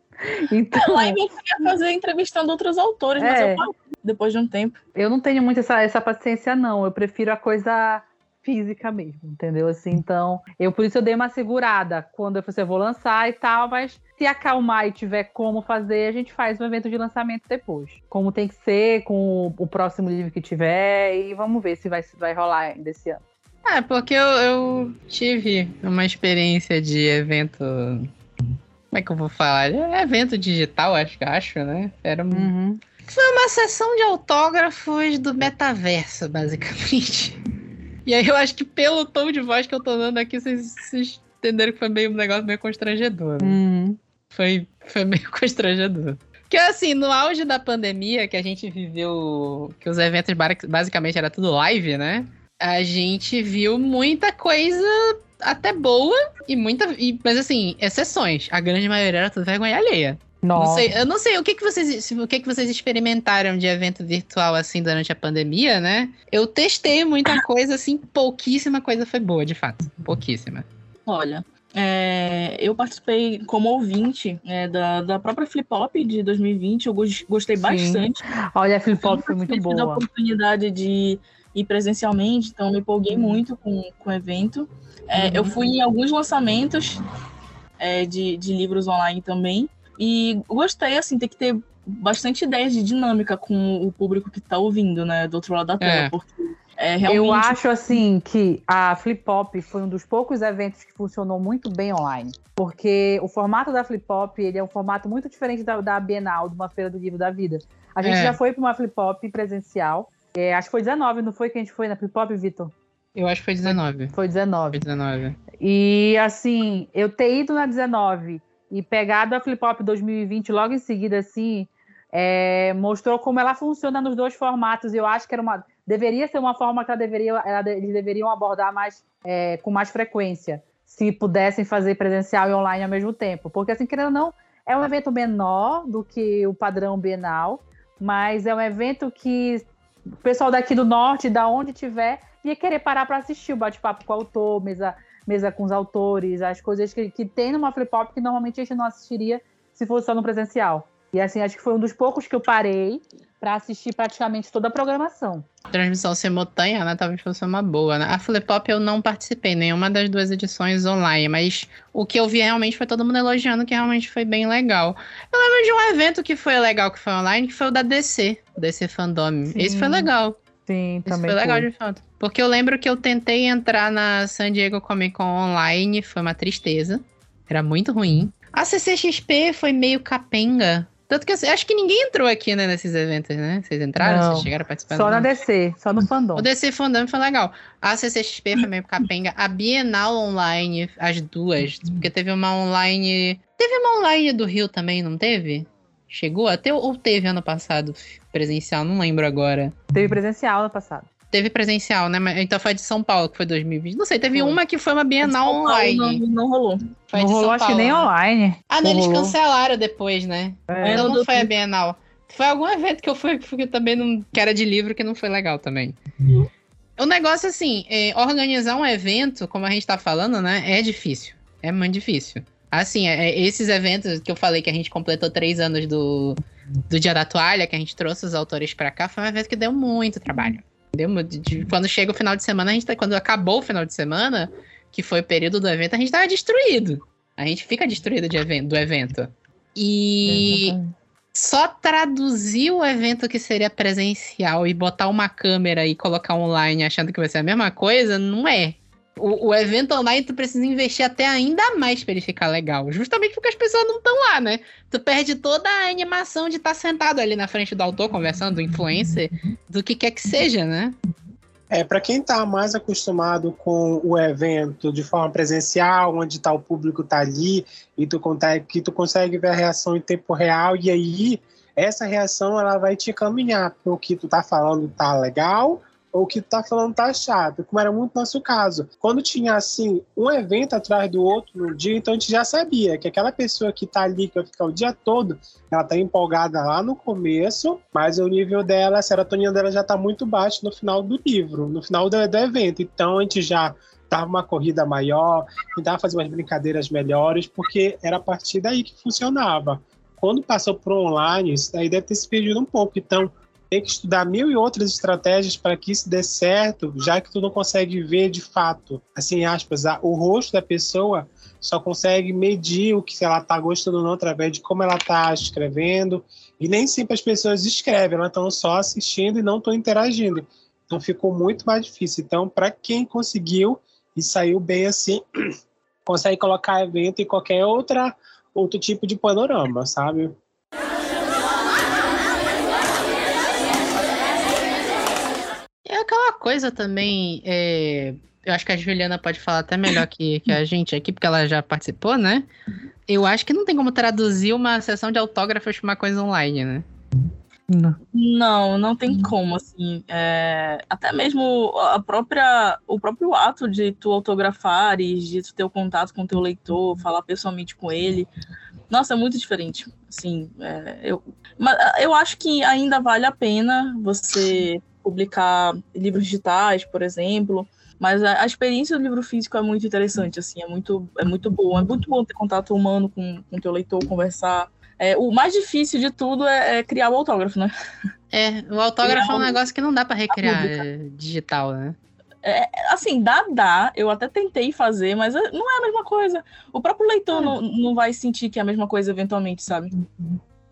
Então, Online eu queria fazer entrevistando outros autores, mas É. eu parei depois de um tempo. eu não tenho muito essa, essa paciência, não. Eu prefiro a coisa física mesmo, entendeu? Assim, então, eu por isso eu dei uma segurada quando eu falei, assim, eu vou lançar e tal, mas se acalmar e tiver como fazer, a gente faz um evento de lançamento depois. Como tem que ser, com o, o próximo livro que tiver, e vamos ver se vai, se vai rolar ainda esse ano. É, porque eu, eu tive uma experiência de evento. Como é que eu vou falar? É evento digital, acho que acho, né? Era um- Uhum. Foi uma sessão de autógrafos do metaverso, basicamente. E aí eu acho que pelo tom de voz que eu tô dando aqui, vocês, vocês entenderam que foi meio um negócio meio constrangedor. né? Uhum. Foi, foi meio constrangedor. Porque assim, no auge da pandemia, que a gente viveu, que os eventos basicamente era tudo live, né? A gente viu muita coisa até boa e muita. E, mas assim, exceções. A grande maioria era tudo vergonha alheia. Não Nossa. sei, eu não sei o que, que vocês o que, que vocês experimentaram de evento virtual assim durante a pandemia, né? Eu testei muita coisa assim, pouquíssima coisa foi boa, de fato. Pouquíssima. Olha, é, eu participei como ouvinte é, da, da própria Flip Hop de 2020, eu gostei Sim. bastante. Olha, a Flip Hop foi muito boa. a oportunidade de ir presencialmente, então me empolguei muito com, com o evento. É, uhum. Eu fui em alguns lançamentos é, de, de livros online também, e gostei, assim, tem que ter bastante ideias de dinâmica com o público que está ouvindo, né, do outro lado da tela, é. porque é, realmente... Eu acho assim que a Flip Hop foi um dos poucos eventos que funcionou muito bem online, porque o formato da Flip Hop ele é um formato muito diferente da, da Bienal, de uma feira do livro da vida. A gente é. já foi para uma Flip Hop presencial, é, acho que foi 19, não foi que a gente foi na Flip Hop, Vitor? Eu acho que foi 19. Foi 19. Foi 19. E assim, eu ter ido na 19 e pegado a Flip Hop 2020 logo em seguida, assim, é, mostrou como ela funciona nos dois formatos. Eu acho que era uma, deveria ser uma forma que ela deveria, ela, eles deveriam abordar mais, é, com mais frequência, se pudessem fazer presencial e online ao mesmo tempo. Porque, assim, querendo ou não, é um evento menor do que o padrão bienal, mas é um evento que o pessoal daqui do norte, da onde tiver, ia querer parar para assistir o bate-papo com o autor, mesa, mesa com os autores, as coisas que, que tem numa flip-hop que normalmente a gente não assistiria se fosse só no presencial. E assim, acho que foi um dos poucos que eu parei para assistir praticamente toda a programação. Transmissão simultânea, né? Talvez fosse uma boa, né? A Flip-Pop eu não participei em nenhuma das duas edições online, mas o que eu vi realmente foi todo mundo elogiando que realmente foi bem legal. Eu lembro de um evento que foi legal, que foi online, que foi o da DC, DC Fandom. Sim. Esse foi legal. Sim, também foi legal foi. de fato. Porque eu lembro que eu tentei entrar na San Diego Comic Con online, foi uma tristeza. Era muito ruim. A CCXP foi meio capenga. Tanto que assim, acho que ninguém entrou aqui, né, nesses eventos, né? Vocês entraram? Não, vocês chegaram a participar? Só na DC, só no fandom. O DC Fandom foi legal. A CCXP foi meio capenga. A Bienal Online, as duas. Porque teve uma online... Teve uma online do Rio também, não teve? Chegou até ou teve ano passado presencial? Não lembro agora. Teve presencial ano passado. Teve presencial, né? Então foi de São Paulo, que foi 2020. Não sei, teve foi. uma que foi uma Bienal online. Não, não rolou. Foi não rolou, acho que nem online. Ah, não, eles cancelaram depois, né? É, então não foi a Bienal. Foi algum evento que eu fui que também não. que era de livro que não foi legal também. Uhum. O negócio, assim, é, organizar um evento, como a gente tá falando, né? É difícil. É muito difícil. Assim, é, é, esses eventos que eu falei que a gente completou três anos do, do Dia da Toalha, que a gente trouxe os autores para cá, foi um evento que deu muito trabalho. Deu, de, de, quando chega o final de semana, a gente tá, quando acabou o final de semana, que foi o período do evento, a gente tava destruído. A gente fica destruído de evento, do evento. E só traduzir o evento que seria presencial e botar uma câmera e colocar online achando que vai ser a mesma coisa, não é. O, o, evento online tu precisa investir até ainda mais para ele ficar legal. Justamente porque as pessoas não estão lá, né? Tu perde toda a animação de estar tá sentado ali na frente do autor, conversando, do influencer, do que quer que seja, né? É, para quem está mais acostumado com o evento de forma presencial, onde tá, o público está ali e tu que tu consegue ver a reação em tempo real, e aí essa reação ela vai te caminhar para o que tu tá falando tá legal ou que tá falando tá chato, como era muito nosso caso. Quando tinha, assim, um evento atrás do outro no dia, então a gente já sabia que aquela pessoa que tá ali, que vai ficar o dia todo, ela tá empolgada lá no começo, mas o nível dela, a serotonina dela já tá muito baixo no final do livro, no final do, do evento. Então a gente já tava uma corrida maior, tentava fazer umas brincadeiras melhores, porque era a partir daí que funcionava. Quando passou pro online, isso daí deve ter se perdido um pouco. Então, tem que estudar mil e outras estratégias para que isso dê certo, já que tu não consegue ver de fato, assim, aspas, o rosto da pessoa, só consegue medir o que ela está gostando ou não através de como ela está escrevendo. E nem sempre as pessoas escrevem, elas estão só assistindo e não estão interagindo. Então ficou muito mais difícil. Então, para quem conseguiu e saiu bem assim, consegue colocar evento em qualquer outra outro tipo de panorama, sabe? Aquela coisa também. É, eu acho que a Juliana pode falar até melhor que, que a gente aqui, porque ela já participou, né? Eu acho que não tem como traduzir uma sessão de autógrafos para uma coisa online, né? Não. não, não tem como, assim, é, até mesmo a própria, o próprio ato de tu autografar e de tu ter o contato com o teu leitor, falar pessoalmente com ele, nossa, é muito diferente, assim, é, eu, mas eu acho que ainda vale a pena você publicar livros digitais, por exemplo. Mas a, a, experiência do livro físico é muito interessante, assim, é muito, é muito boa. É muito bom ter contato humano com o teu leitor, conversar. É, o mais difícil de tudo é, é, criar o autógrafo, né? É, o autógrafo é um negócio que não dá para recriar digital, né? É, assim, dá, dá. Eu até tentei fazer, mas é, não é a mesma coisa. O próprio leitor é. não, não vai sentir que é a mesma coisa eventualmente, sabe?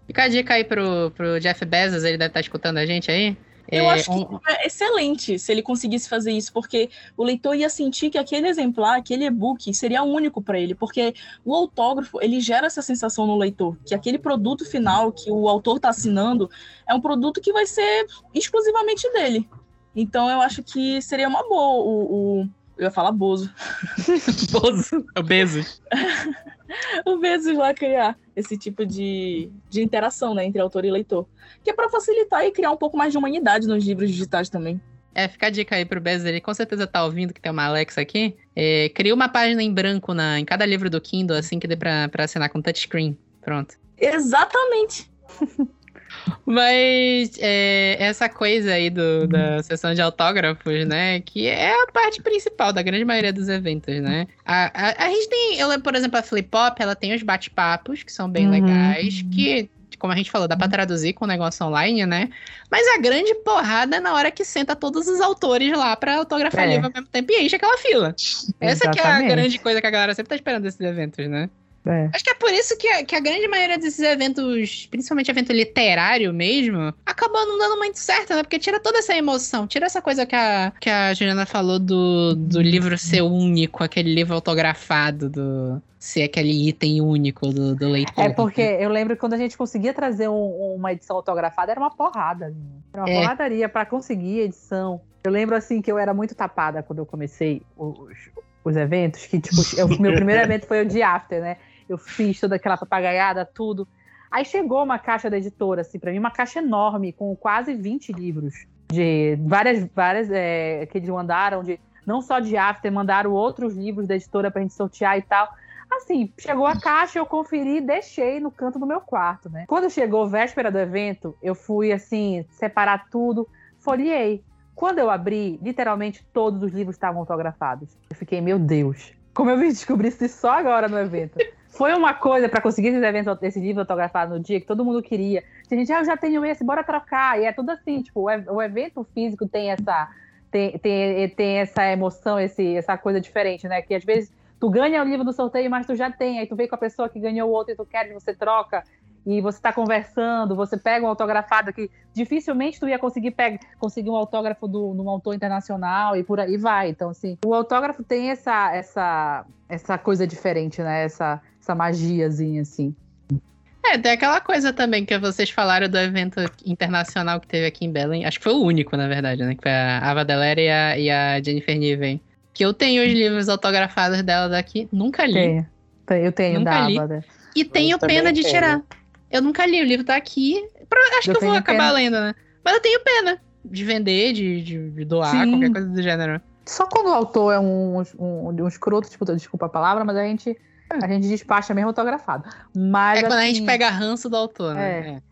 Fica a dica aí pro, pro Jeff Bezos, ele deve estar escutando a gente aí. Eu é, acho que um... é excelente se ele conseguisse fazer isso, porque o leitor ia sentir que aquele exemplar, aquele e-book, seria único para ele, porque o autógrafo ele gera essa sensação no leitor, que aquele produto final que o autor está assinando é um produto que vai ser exclusivamente dele. Então eu acho que seria uma boa o. o eu ia falar Bozo. Bozo? É o Bezos. o Bezos lá criar esse tipo de, de interação né, entre autor e leitor. Que é para facilitar e criar um pouco mais de humanidade nos livros digitais também. É, fica a dica aí pro Bezos, ele com certeza tá ouvindo que tem uma Alexa aqui. É, cria uma página em branco na, em cada livro do Kindle, assim que dê pra, pra assinar com touchscreen. Pronto. Exatamente. Mas é, essa coisa aí do, da sessão de autógrafos, né? Que é a parte principal da grande maioria dos eventos, né? A, a, a gente tem, eu, por exemplo, a Flip Pop, ela tem os bate-papos, que são bem uhum. legais, que como a gente falou, dá pra traduzir com o negócio online, né? Mas a grande porrada é na hora que senta todos os autores lá pra autografar é. livro ao mesmo tempo e enche aquela fila. Essa que é a grande coisa que a galera sempre tá esperando desses eventos, né? É. Acho que é por isso que a, que a grande maioria desses eventos, principalmente evento literário mesmo, acabou não dando muito certo, né? Porque tira toda essa emoção, tira essa coisa que a, que a Juliana falou do, do livro ser único, aquele livro autografado, do ser aquele item único do, do leitor. É porque eu lembro que quando a gente conseguia trazer um, uma edição autografada, era uma porrada. Era uma é. porradaria para conseguir edição. Eu lembro assim que eu era muito tapada quando eu comecei os, os eventos, que tipo, o meu primeiro evento foi o de After, né? Eu fiz toda aquela papagaiada, tudo. Aí chegou uma caixa da editora, assim, para mim, uma caixa enorme, com quase 20 livros. De várias, várias, é, que eles mandaram, de, não só de After, mandaram outros livros da editora pra gente sortear e tal. Assim, chegou a caixa, eu conferi e deixei no canto do meu quarto, né? Quando chegou véspera do evento, eu fui, assim, separar tudo, folhei. Quando eu abri, literalmente todos os livros estavam autografados. Eu fiquei, meu Deus, como eu me descobri isso só agora no evento. Foi uma coisa para conseguir esse, evento, esse livro autografado no dia que todo mundo queria. A gente, ah, eu já tenho esse, bora trocar. E é tudo assim, tipo, o, evento físico tem essa, tem, tem, tem essa emoção, esse, essa coisa diferente, né? Que às vezes tu ganha o livro do sorteio, mas tu já tem, aí tu vem com a pessoa que ganhou o outro e tu quer, você troca e você está conversando, você pega um autografado que dificilmente tu ia conseguir pegar, conseguir um autógrafo do, num autor internacional e por aí vai. Então, assim, o autógrafo tem essa, essa, essa coisa diferente, né? Essa, essa magiazinha, assim. É, tem aquela coisa também que vocês falaram do evento internacional que teve aqui em Belém. Acho que foi o único, na verdade, né? Que foi a Ava Delera e a, e a Jennifer Niven. Que eu tenho os livros autografados dela daqui. Nunca li. Tenho. Eu tenho Nunca da li. Ava. E tenho pena de tenho. tirar. Eu nunca li, o livro tá aqui. Acho eu que eu vou acabar pena. lendo, né? Mas eu tenho pena de vender, de, de doar, Sim. qualquer coisa do gênero. Só quando o autor é um, um, um escroto, tipo, desculpa a palavra, mas a gente a gente despacha mesmo autografado. Mas, é quando assim, a gente assim, pega ranço do autor, né? É. é.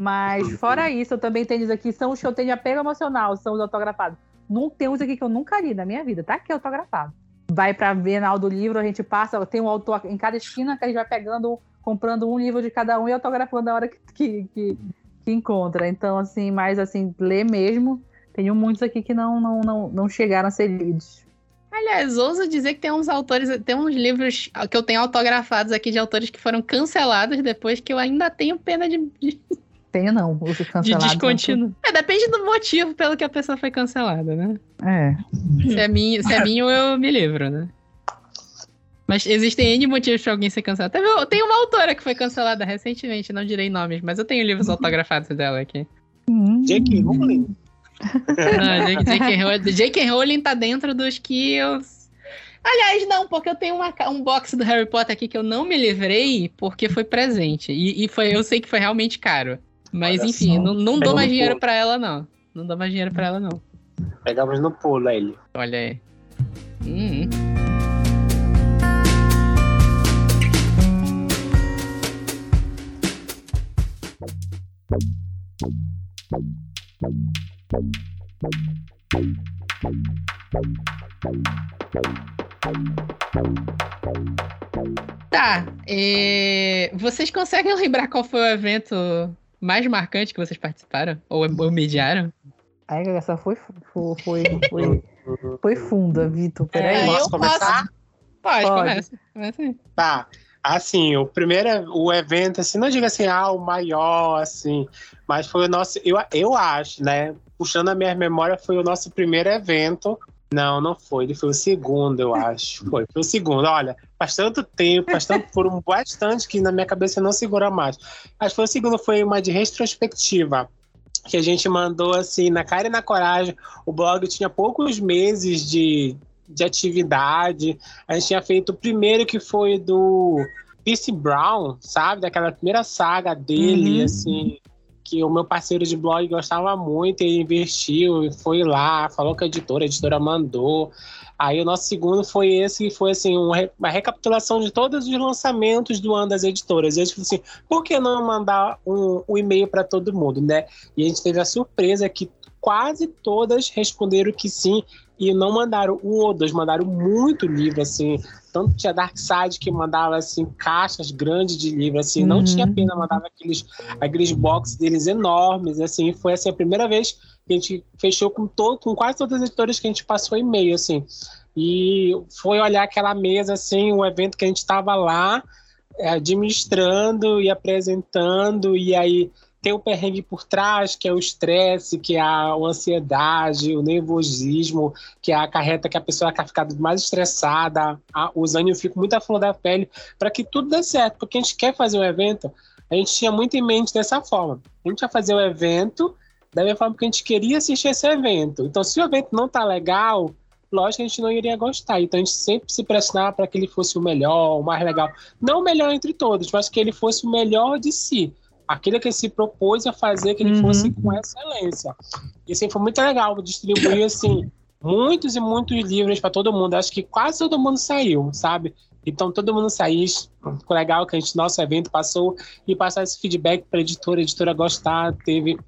Mas fora isso, eu também tenho isso aqui, são os que eu tenho apego emocional, são os autografados. Não tem uns aqui que eu nunca li na minha vida, tá aqui autografado. Vai pra Bienal do livro, a gente passa, tem um autor em cada esquina que a gente vai pegando, comprando um livro de cada um e autografando na hora que, que, que, que encontra. Então, assim, mais assim, ler mesmo. Tenho muitos aqui que não, não, não, não chegaram a ser lidos. Aliás, ouso dizer que tem uns autores, tem uns livros que eu tenho autografados aqui de autores que foram cancelados depois que eu ainda tenho pena de. de... Tenho não, os cancelados. De descontínuo. É, depende do motivo pelo que a pessoa foi cancelada, né? É. Se é minho, se é minho eu me livro, né? Mas existem N motivos para alguém ser cancelado. Tem uma autora que foi cancelada recentemente, não direi nomes, mas eu tenho livros autografados dela aqui. J.K. Rowling? Não, J.K. Rowling tá dentro dos que eu. Aliás, não, porque eu tenho uma, um box do Harry Potter aqui que eu não me livrei porque foi presente. E, e foi, eu sei que foi realmente caro. Mas Olha enfim, só. não, não dou mais dinheiro para ela, não. Não dou mais dinheiro para ela, não. Pegamos no pulo, ele. Olha aí. Hum. Tá. é, Vocês conseguem lembrar qual foi o evento mais marcante que vocês participaram? Ou, ou mediaram? Aí essa foi, foi, foi, foi, foi funda, Vitor. Peraí. É, Posso começar? Pode, Pode. começa. começa aí. Tá. Assim, o primeiro o evento, assim, não diga assim, ah, o maior, assim, mas foi o nosso, eu, eu acho, né? Puxando a minha memória, foi o nosso primeiro evento. Não, não foi, ele foi o segundo, eu acho. Foi, foi o segundo. Olha, faz tanto tempo, faz tanto, foram bastante que na minha cabeça não segura mais. Que foi o segundo, foi uma de retrospectiva. Que a gente mandou assim, na cara e na coragem. O blog tinha poucos meses de, de atividade. A gente tinha feito o primeiro que foi do Pierce Brown, sabe? Daquela primeira saga dele, Uhum. assim, que o meu parceiro de blog gostava muito, ele investiu, e foi lá, falou com a editora, a editora mandou. Aí o nosso segundo foi esse, que foi assim, um uma recapitulação de todos os lançamentos do ano das editoras. E a gente falou assim, por que não mandar um, um e-mail para todo mundo, né? E a gente teve a surpresa que quase todas responderam que sim e não mandaram um ou dois, mandaram muito livro, assim. Tanto tinha Darkseid que mandava, assim, caixas grandes de livro, assim. Não Uhum. tinha pena, mandava aqueles, aqueles boxes deles enormes, assim. Foi, assim, a primeira vez que a gente fechou com, todo, com quase todas as editoras que a gente passou e-mail, assim. E foi olhar aquela mesa, assim, um evento que a gente estava lá é, administrando e apresentando, e aí tem o perrengue por trás, que é o estresse, que é a ansiedade, o nervosismo, que é a carreta que a pessoa quer ficar mais estressada, a, os ânimos ficam muito à flor da pele, para que tudo dê certo, porque a gente quer fazer um evento, a gente tinha muito em mente dessa forma. A gente ia fazer o evento da mesma forma que a gente queria assistir esse evento. Então, se o evento não tá legal, lógico que a gente não iria gostar. Então, a gente sempre se pressionava para que ele fosse o melhor, o mais legal. Não o melhor entre todos, mas que ele fosse o melhor de si. Aquilo que ele se propôs a fazer, que ele Uhum. fosse com excelência. E assim, foi muito legal distribuir assim, muitos e muitos livros para todo mundo. Acho que quase todo mundo saiu, sabe? Então todo mundo saiu. Ficou legal que a gente, nosso evento passou e passar esse feedback para a editora, a editora gostar, teve.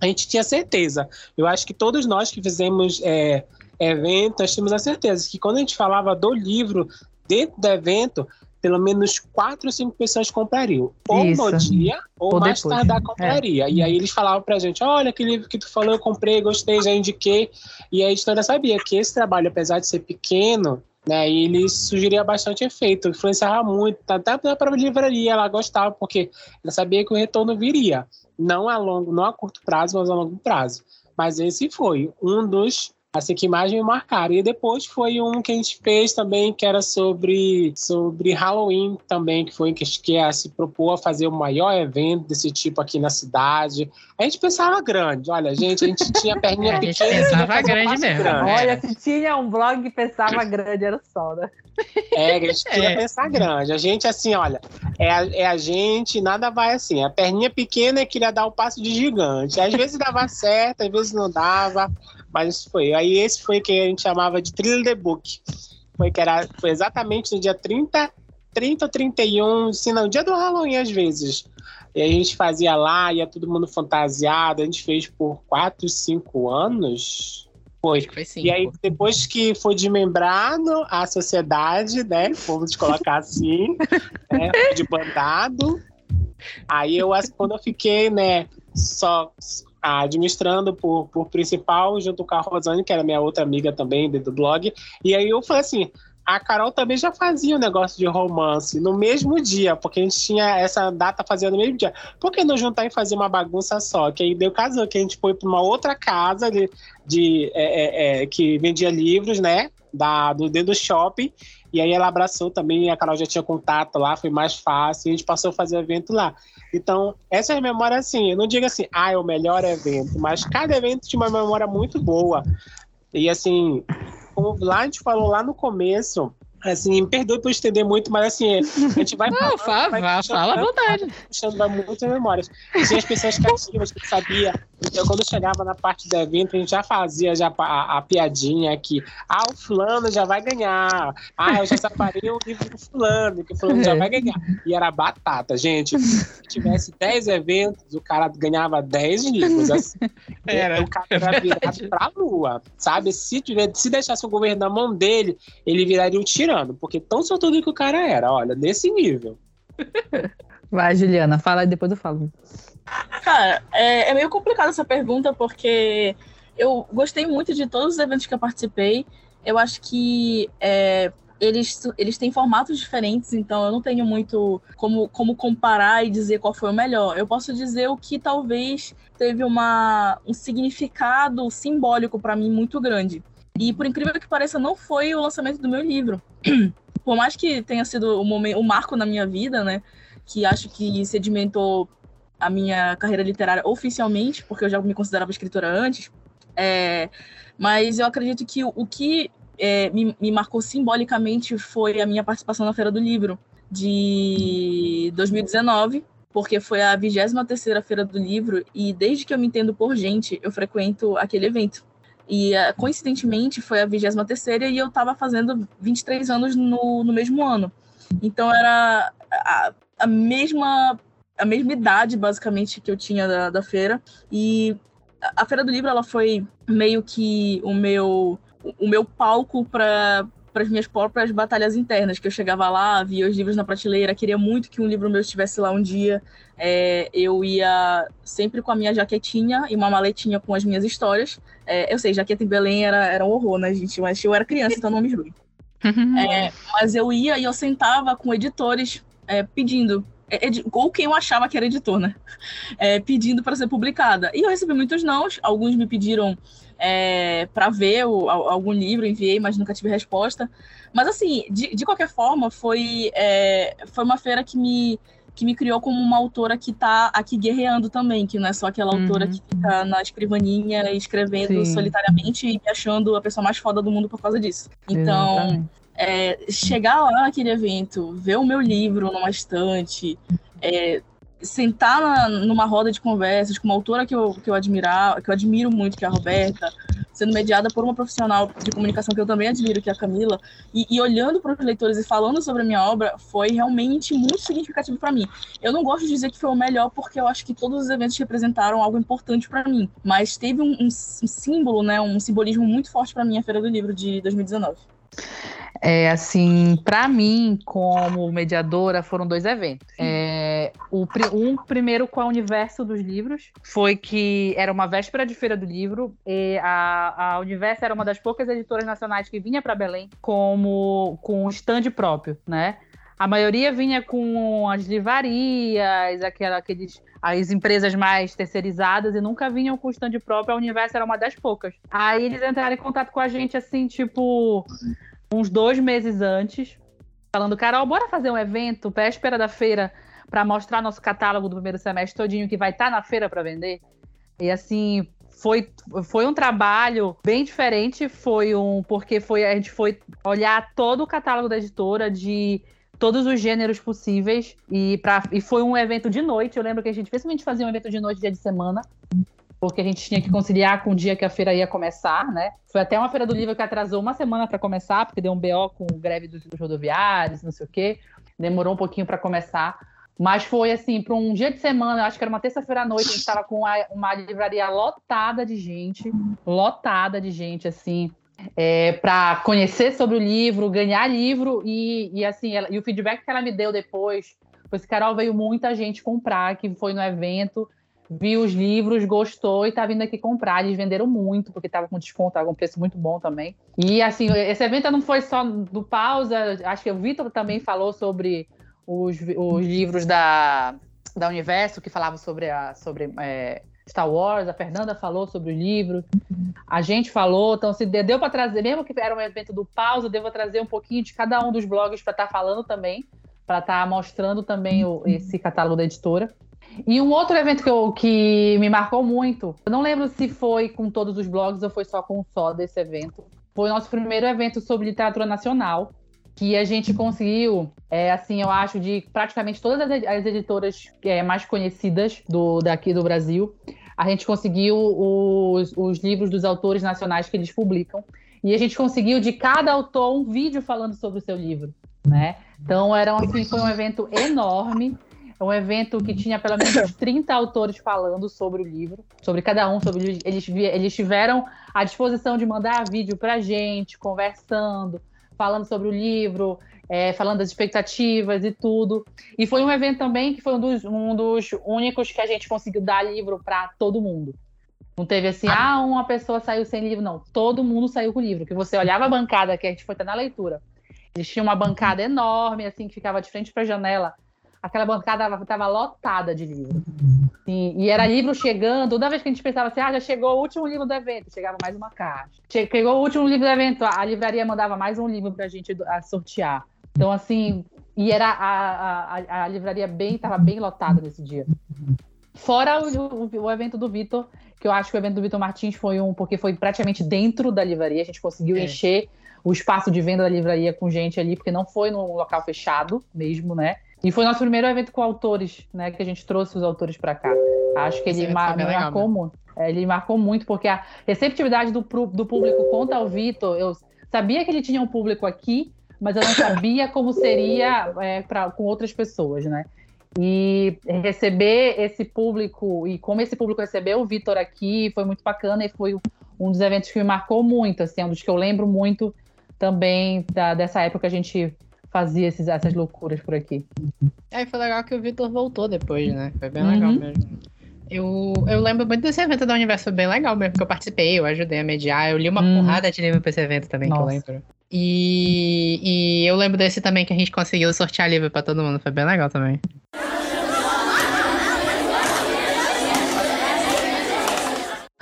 A gente tinha certeza. Eu acho que todos nós que fizemos é, evento, nós tínhamos a certeza que quando a gente falava do livro dentro do evento, pelo menos quatro ou cinco pessoas comprariam. Ou Isso. no dia, ou, Ou mais depois. tardar compraria. E aí eles falavam pra gente, olha, aquele livro que tu falou, eu comprei, gostei, já indiquei. E a editora sabia que esse trabalho, apesar de ser pequeno, né, ele sugeria bastante efeito, influenciava muito, até a própria livraria ela gostava, porque ela sabia que o retorno viria, não a longo, não a curto prazo, mas a longo prazo. Mas esse foi um dos assim que mais me marcaram. E depois foi um que a gente fez também, que era sobre, sobre Halloween também, que foi que, que é, se propôs a fazer o maior evento desse tipo aqui na cidade. A gente pensava grande, olha, gente, a gente tinha a perninha A gente pequena. pensava grande mesmo. grande. Olha, se tinha um blog que pensava grande, era só, né? É, a gente queria É. pensar grande. A gente, assim, olha, é a, é a gente, nada vai assim. A perninha pequena é queria dar o passo de gigante. Às vezes dava certo, às vezes não dava, mas isso foi. Aí esse foi que a gente chamava de Thriller the Book. Foi que era, foi exatamente no dia 30, 30 ou 31, assim, no dia do Halloween, às vezes. E a gente fazia lá, ia todo mundo fantasiado. A gente fez por 4, 5 anos. Foi. Foi. E aí, depois que foi desmembrado a sociedade, né? Vamos colocar assim, né, de bandado. Aí eu, quando eu fiquei, né, só administrando por, por principal, junto com a Rosane, que era minha outra amiga também do blog. E aí eu falei assim. A Carol também já fazia um negócio de romance no mesmo dia, porque a gente tinha essa data fazendo no mesmo dia. Por que não juntar e fazer uma bagunça só? Que aí deu caso que a gente foi para uma outra casa de, de é, é, é, que vendia livros, né? Da, do dentro do shopping. E aí ela abraçou também, a Carol já tinha contato lá, foi mais fácil, e a gente passou a fazer o evento lá. Então, essas memórias, assim, eu não digo assim, ah, é o melhor evento, mas cada evento tinha uma memória muito boa. E assim, como lá a gente falou lá no começo, assim, me perdoe por estender muito, mas assim, a gente vai Não, falando, fala, vai fala, puxando, fala à vontade. puxando vai muitas memórias. Tinha as pessoas cativas que sabia Então, quando chegava na parte do evento, a gente já fazia já a, a piadinha que, ah, o fulano já vai ganhar. Ah, eu já separei o livro do fulano, que o fulano já vai ganhar. E era batata, gente. Se tivesse 10 eventos, o cara ganhava 10 livros. Assim. Era, o cara era virado pra lua, sabe? Se, tiver, se deixasse o governo na mão dele, ele viraria um tirano, porque tão sortudo que o cara era, olha, nesse nível. Vai, Juliana, fala e depois eu falo. Cara, é, é meio complicada essa pergunta, porque eu gostei muito de todos os eventos que eu participei. Eu acho que é, eles, eles têm formatos diferentes, então eu não tenho muito como, como comparar e dizer qual foi o melhor. Eu posso dizer o que talvez teve uma, um significado simbólico para mim muito grande. E por incrível que pareça, não foi o lançamento do meu livro. Por mais que tenha sido o, momento, o marco na minha vida, né? Que acho que sedimentou a minha carreira literária oficialmente, porque eu já me considerava escritora antes. É, mas eu acredito que o, que é, me, me, marcou simbolicamente foi a minha participação na Feira do Livro de 2019, porque foi a 23ª Feira do Livro e desde que eu me entendo por gente, eu frequento aquele evento. E uh, coincidentemente foi a 23ª e eu estava fazendo 23 anos no, no mesmo ano. Então era a, a mesma a mesma idade, basicamente, que eu tinha da, da feira. E a Feira do Livro, ela foi meio que o meu, o meu palco para para as minhas próprias batalhas internas, que eu chegava lá, via os livros na prateleira, queria muito que um livro meu estivesse lá um dia. É, eu ia sempre com a minha jaquetinha e uma maletinha com as minhas histórias. É, eu sei, jaqueta em Belém era, era um horror, né, gente? Mas eu era criança, então não me julgue. é, mas eu ia e eu sentava com editores é, pedindo ou quem eu achava que era editor, né? É, pedindo para ser publicada. E eu recebi muitos não, alguns me pediram é, para ver o, algum livro, enviei, mas nunca tive resposta. Mas assim, de, de qualquer forma, foi, é, foi uma feira que me, que me criou como uma autora que está aqui guerreando também, que não é só aquela uhum. autora que fica na escrivaninha escrevendo Sim. solitariamente e me achando a pessoa mais foda do mundo por causa disso. Então, é, chegar lá naquele evento, ver o meu livro numa estante, é, sentar na, numa roda de conversas com uma autora que eu, que eu que eu admiro muito, que é a Roberta, sendo mediada por uma profissional de comunicação que eu também admiro, que é a Camila, e, e olhando para os leitores e falando sobre a minha obra, foi realmente muito significativo para mim. Eu não gosto de dizer que foi o melhor, porque eu acho que todos os eventos representaram algo importante para mim, mas teve um, um, um, símbolo, né, um simbolismo muito forte para mim a Feira do Livro de 2019. É assim, para mim, como mediadora, foram dois eventos. É, o, um primeiro com o Universo dos Livros, foi que era uma véspera de Feira do Livro, e a, a Universo era uma das poucas editoras nacionais que vinha para Belém como com um stand próprio, né? A maioria vinha com as livrarias, aquela, aqueles, as empresas mais terceirizadas e nunca vinham com stand próprio. A Universo era uma das poucas. Aí eles entraram em contato com a gente assim, tipo, uns dois meses antes, falando, Carol, bora fazer um evento véspera da feira para mostrar nosso catálogo do primeiro semestre todinho que vai estar tá na feira para vender. E assim, foi, foi um trabalho bem diferente, foi um porque foi a gente foi olhar todo o catálogo da editora de todos os gêneros possíveis e, pra, e foi um evento de noite. Eu lembro que a gente dificilmente fazia um evento de noite dia de semana porque a gente tinha que conciliar com o dia que a feira ia começar, né? Foi até uma feira do livro que atrasou uma semana para começar, porque deu um BO com greve dos, rodoviários, não sei o quê. Demorou um pouquinho para começar. Mas foi assim, para um dia de semana, acho que era uma terça-feira à noite, a gente estava com uma, uma, livraria lotada de gente, lotada de gente, assim, é, para conhecer sobre o livro, ganhar livro e, e assim, ela, e o feedback que ela me deu depois foi que Carol veio muita gente comprar, que foi no evento viu os livros, gostou e tá vindo aqui comprar. Eles venderam muito, porque tava com desconto, tava com preço muito bom também. E assim, esse evento não foi só do pausa, acho que o Vitor também falou sobre os, os livros da, da Universo, que falavam sobre, a, sobre é, Star Wars, a Fernanda falou sobre o livro, a gente falou, então se deu para trazer, mesmo que era um evento do pausa, devo trazer um pouquinho de cada um dos blogs para estar tá falando também, para estar tá mostrando também o, esse catálogo da editora. E um outro evento que, eu, que me marcou muito, eu não lembro se foi com todos os blogs ou foi só com o só desse evento, foi o nosso primeiro evento sobre literatura nacional, que a gente conseguiu, é, assim, eu acho, de praticamente todas as editoras é, mais conhecidas do, daqui do Brasil. a gente conseguiu os, os livros dos autores nacionais que eles publicam. E a gente conseguiu de cada autor um vídeo falando sobre o seu livro, né? Então era assim, foi um evento enorme, um evento que tinha pelo menos 30 autores falando sobre o livro, sobre cada um, sobre eles, eles tiveram a disposição de mandar vídeo pra gente, conversando, falando sobre o livro, é, falando das expectativas e tudo. E foi um evento também que foi um dos, um dos únicos que a gente conseguiu dar livro para todo mundo. Não teve assim, ah. ah, uma pessoa saiu sem livro, não. Todo mundo saiu com o livro. Que você olhava a bancada, que a gente foi até na leitura. Eles tinham uma bancada enorme, assim, que ficava de frente para a janela. Aquela bancada estava lotada de livro. E, e, era livro chegando. Toda vez que a gente pensava assim, ah, já chegou o último livro do evento, chegava mais uma caixa. Chegou o último livro do evento, a livraria mandava mais um livro para a gente sortear. Então, assim, e era a, a, a livraria bem, estava bem lotada nesse dia. Fora o, o, o evento do Vitor, que eu acho que o evento do Vitor Martins foi um, porque foi praticamente dentro da livraria, a gente conseguiu é. encher o espaço de venda da livraria com gente ali, porque não foi num local fechado mesmo, né? E foi nosso primeiro evento com autores, né? Que a gente trouxe os autores para cá. Acho que ele mar marcou muito. É, ele marcou muito, porque a receptividade do, do público contra o Vitor, eu sabia que ele tinha um público aqui, mas eu não sabia como seria é, pra, com outras pessoas, né? E receber esse público, e como esse público recebeu o Vitor aqui, foi muito bacana e foi um dos eventos que me marcou muito, assim, um dos que eu lembro muito também da, dessa época que a gente fazia esses, essas loucuras por aqui. É, foi legal que o Vitor voltou depois, né? Foi bem uhum. legal mesmo. Eu, eu lembro muito desse evento da Universo, foi bem legal mesmo, porque eu participei, eu ajudei a mediar, eu li uma hum. porrada de livro pra esse evento também, Nossa. que eu lembro. E, e eu lembro desse também que a gente conseguiu sortear livro pra todo mundo. Foi bem legal também.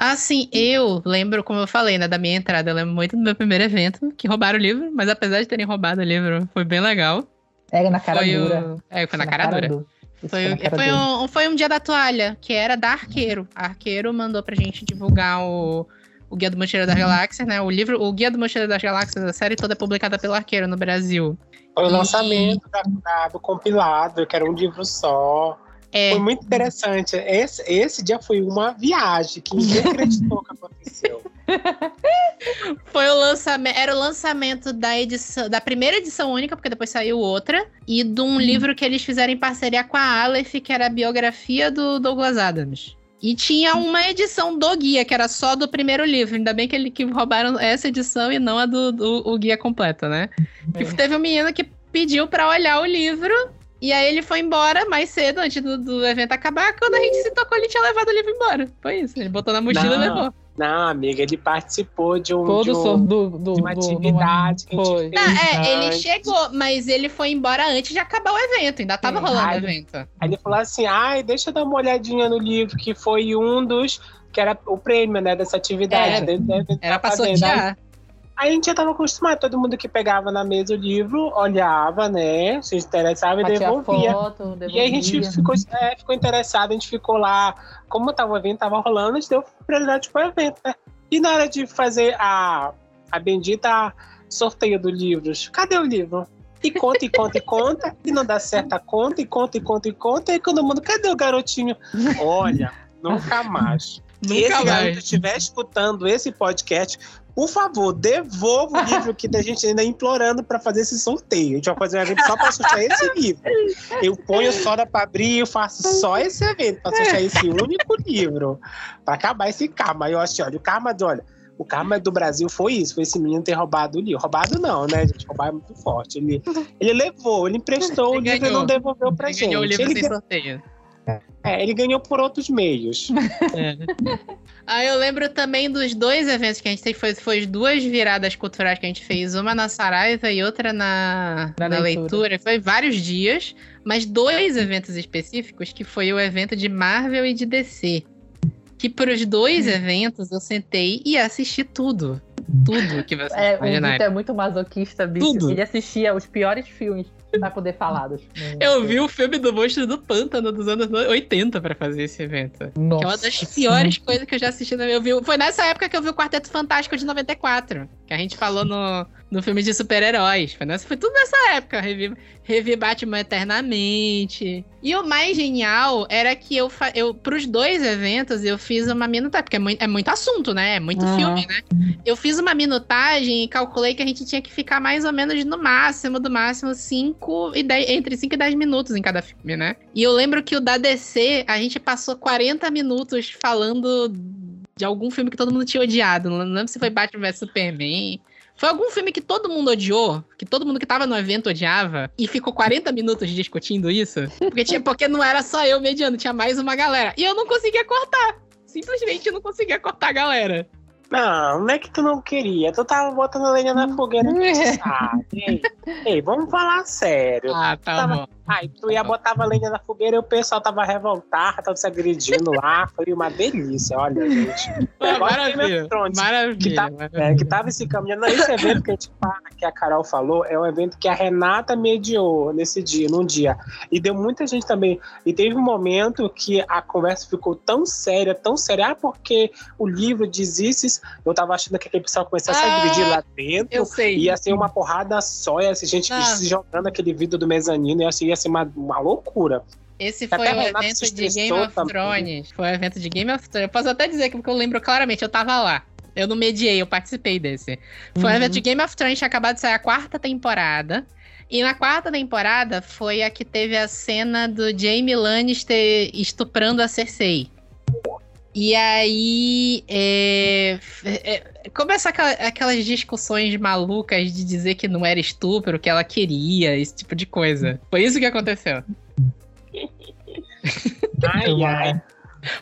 Assim, eu lembro, como eu falei, né, da minha entrada, eu lembro muito do meu primeiro evento, que roubaram o livro, mas apesar de terem roubado o livro, foi bem legal. Era na cara foi dura. O... É, foi na, na cara, cara dura. Foi, foi, foi, um, foi um dia da toalha, que era da Arqueiro. A Arqueiro mandou pra gente divulgar o, o Guia do Mochileiro das Galáxias, né? O livro, o Guia do Mochileiro das Galáxias, a série toda é publicada pelo Arqueiro no Brasil. Foi o e... lançamento da, da, do compilado, que era um livro só. É. Foi muito interessante. Esse, esse dia foi uma viagem que ninguém acreditou que aconteceu. Foi o lançamento, era o lançamento da edição, da primeira edição única, porque depois saiu outra, e de um hum. livro que eles fizeram em parceria com a Aleph, que era a biografia do Douglas Adams. E tinha uma edição do guia, que era só do primeiro livro. Ainda bem que, ele, que roubaram essa edição e não a do, do o guia completo, né? É. Que teve um menino que pediu para olhar o livro. E aí ele foi embora mais cedo, antes do, do, evento acabar. Quando a gente se tocou, ele tinha levado o livro embora. Foi isso. Ele botou na mochila não. e levou. Não, amiga, ele participou de um. Todo de, um, do, do, de uma atividade que a gente fez. Não, é, ele chegou, mas ele foi embora antes de acabar o evento, ainda tava Sim. rolando o evento. Aí ele falou assim: ai, deixa eu dar uma olhadinha no livro, que foi um dos. que era o prêmio, né, dessa atividade. Era, era pra sortear. Aí a gente já tava acostumado, todo mundo que pegava na mesa o livro, olhava, né? Se interessava e devolvia. Foto, devolvia. E aí a gente ficou, é, ficou interessado, a gente ficou lá. Como tava o evento, tava rolando, a gente deu prioridade pro evento, né? E na hora de fazer a, a bendita sorteio do livros, cadê o livro? E conta, e conta, e conta, e não dá certa conta, e conta, e conta, e conta, e todo mundo, cadê o garotinho? Olha, nunca mais. Se esse mais. garoto estiver escutando esse podcast, por favor, devolva o livro que a gente ainda implorando para fazer esse sorteio. A gente vai fazer um evento só para sortear esse livro. Eu ponho soda para abrir, eu faço só esse evento para sortear esse único livro. Para acabar esse karma. Eu acho, olha, o karma, olha, o karma do Brasil foi isso, foi esse menino ter roubado o livro. Roubado não, né, gente? Roubar é muito forte. Ele, ele levou, ele emprestou ele o livro e não devolveu pra ele gente. Ganhou o livro ele sem sorteio. É, ele ganhou por outros meios. É. Ah, eu lembro também dos dois eventos que a gente fez, foi, foi duas viradas culturais que a gente fez, uma na Saraiva e outra na, na, na leitura. leitura. Foi vários dias, mas dois eventos específicos, que foi o evento de Marvel e de DC. Que para os dois hum. eventos eu sentei e assisti tudo. Tudo que você é, imaginar. O é muito masoquista, bicho. Tudo. Ele assistia os piores filmes pra poder falar dos Eu vi o filme do Monstro do Pântano dos anos 80 pra fazer esse evento. Nossa. Que é uma das piores coisas que eu já assisti na minha vida. Foi nessa época que eu vi o Quarteto Fantástico de 94. Que a gente falou no, no filme de super-heróis. Foi, nessa- foi tudo nessa época. Revi, revi Batman eternamente. E o mais genial era que eu, eu pros dois eventos, eu fiz uma minutagem, porque é muito, é muito assunto, né? É muito Uhum. filme, né? Eu fiz uma minutagem e calculei que a gente tinha que ficar mais ou menos no máximo, do máximo, 5 e 10, entre 5 e 10 minutos em cada filme, né? E eu lembro que o da DC, a gente passou 40 minutos falando de algum filme que todo mundo tinha odiado. Não lembro se foi Batman vs Superman. Foi algum filme que todo mundo odiou, que todo mundo que tava no evento odiava, e ficou 40 minutos discutindo isso. Porque, tinha, porque não era só eu mediando, tinha mais uma galera. E eu não conseguia cortar. Simplesmente eu não conseguia cortar a galera. Não, não é que tu não queria. Tu tava botando lenha na fogueira, sabe. Ei, ei, vamos falar sério. Ah, tá Tava- bom. Aí tu ia botava lenha na fogueira e o pessoal tava revoltado, tava se agredindo lá. Foi uma delícia, olha, gente. Ah, maravilha. Thrones, Maravilha. que tá- maravilha. É, que tava se caminhando. Não, esse evento que a gente fala, que a Carol falou, é um evento que a Renata mediou nesse dia, num dia. E deu muita gente também. E teve um momento que a conversa ficou tão séria, tão séria, ah, porque o livro diz isso. Eu tava achando que aquele pessoal começasse a Ah, agredir lá dentro. Eu sei. Ia ser uma porrada só, ia ser gente Ah. se jogando aquele vidro do mezanino, ia ser, ia ser uma, uma loucura. Esse foi a o evento de Game of também. Thrones. Foi o evento de Game of Thrones. Eu posso até dizer que porque eu lembro claramente, eu tava lá. Eu não mediei, eu participei desse. Foi o Uhum. evento de Game of Thrones, tinha acabado de sair a quarta temporada. E na quarta temporada foi a que teve a cena do Jaime Lannister estuprando a Cersei. E aí, é, é, começa aquela- aquelas discussões malucas de dizer que não era estupro, que ela queria, esse tipo de coisa. Foi isso que aconteceu. Ai, ai.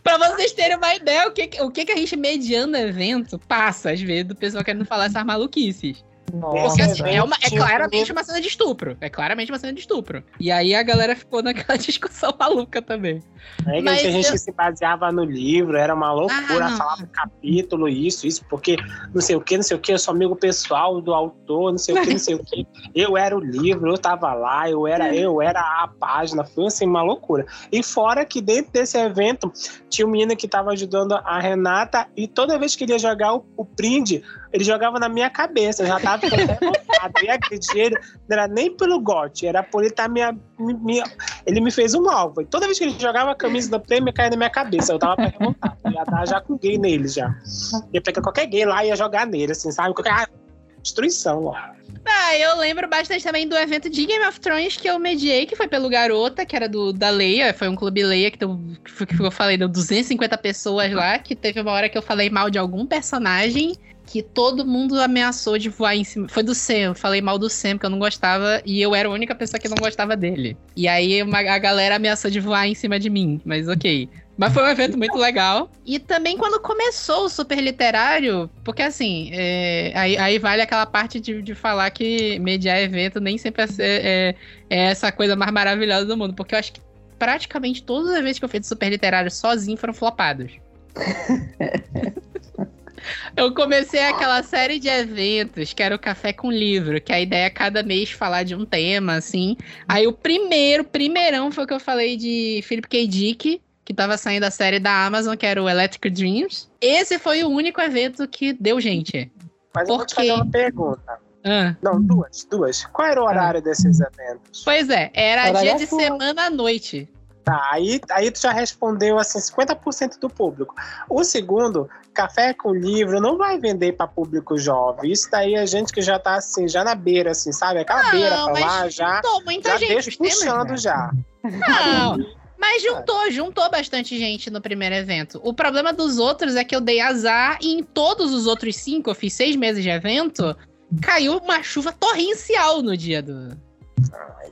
Pra vocês terem uma ideia, o que, o que, que a gente mediando evento passa, às vezes, do pessoal querendo falar essas maluquices. Nossa. Porque assim, é, uma, é claramente uma cena de estupro. É claramente uma cena de estupro. E aí a galera ficou naquela discussão maluca também. É Mas tinha gente eu- que se baseava no livro, era uma loucura, Ah, falava capítulo, isso, isso, porque não sei o que, não sei o que, eu sou amigo pessoal do autor, não sei o que, não sei o que. Eu era o livro, eu tava lá, eu era, eu era a página, foi assim, uma loucura. E fora que dentro desse evento tinha um menino que tava ajudando a Renata e toda vez que ele ia jogar o, o brinde, ele jogava na minha cabeça, eu já tava ficando revoltado. Eu ia agredir ele, não era nem pelo gote, era por ele estar minha, minha, ele me fez um alvo. E toda vez que ele jogava a camisa da Premier, caía na minha cabeça. Eu tava. Eu ia dar já com gay nele já. Ia pegar qualquer gay lá e ia jogar nele, assim, sabe? Qualquer ah, destruição lá. Ah, eu lembro bastante também do evento de Game of Thrones que eu mediei, que foi pelo Garota, que era do da Leia, foi um clube Leia que, deu, que eu falei, deu 250 pessoas lá, que teve uma hora que eu falei mal de algum personagem que todo mundo ameaçou de voar em cima. Foi do Sam, falei mal do Sam, porque eu não gostava, e eu era a única pessoa que não gostava dele. E aí uma- a galera ameaçou de voar em cima de mim, mas ok. Mas foi um evento muito legal. E também quando começou o Super Literário, porque assim, é, aí, aí vale aquela parte de, de falar que mediar evento nem sempre é, é- é essa coisa mais maravilhosa do mundo. Porque eu acho que praticamente todos os eventos que eu fiz de Super Literário sozinho foram flopados. Eu comecei aquela série de eventos, que era o Café com Livro, que a ideia é cada mês falar de um tema, assim. Aí o primeiro, primeirão foi o que eu falei de Philip K. Dick, que tava saindo a série da Amazon, que era o Electric Dreams. Esse foi o único evento que deu gente. Mas eu vou te Por fazer uma pergunta. Ah, Não, duas, duas. Qual era o horário desses eventos? Pois é, era dia é de semana à noite. Tá, aí, aí tu já respondeu assim 50% do público. O segundo, café com livro não vai vender para público jovem. Isso daí é gente que já tá assim, já na beira assim, sabe? Aquela beira Não, pra lá, já juntou muita já gente. deixa puxando já. Não, mas juntou, juntou bastante gente no primeiro evento. O problema dos outros é que eu dei azar e em todos os outros cinco, eu fiz seis meses de evento, caiu uma chuva torrencial no dia do.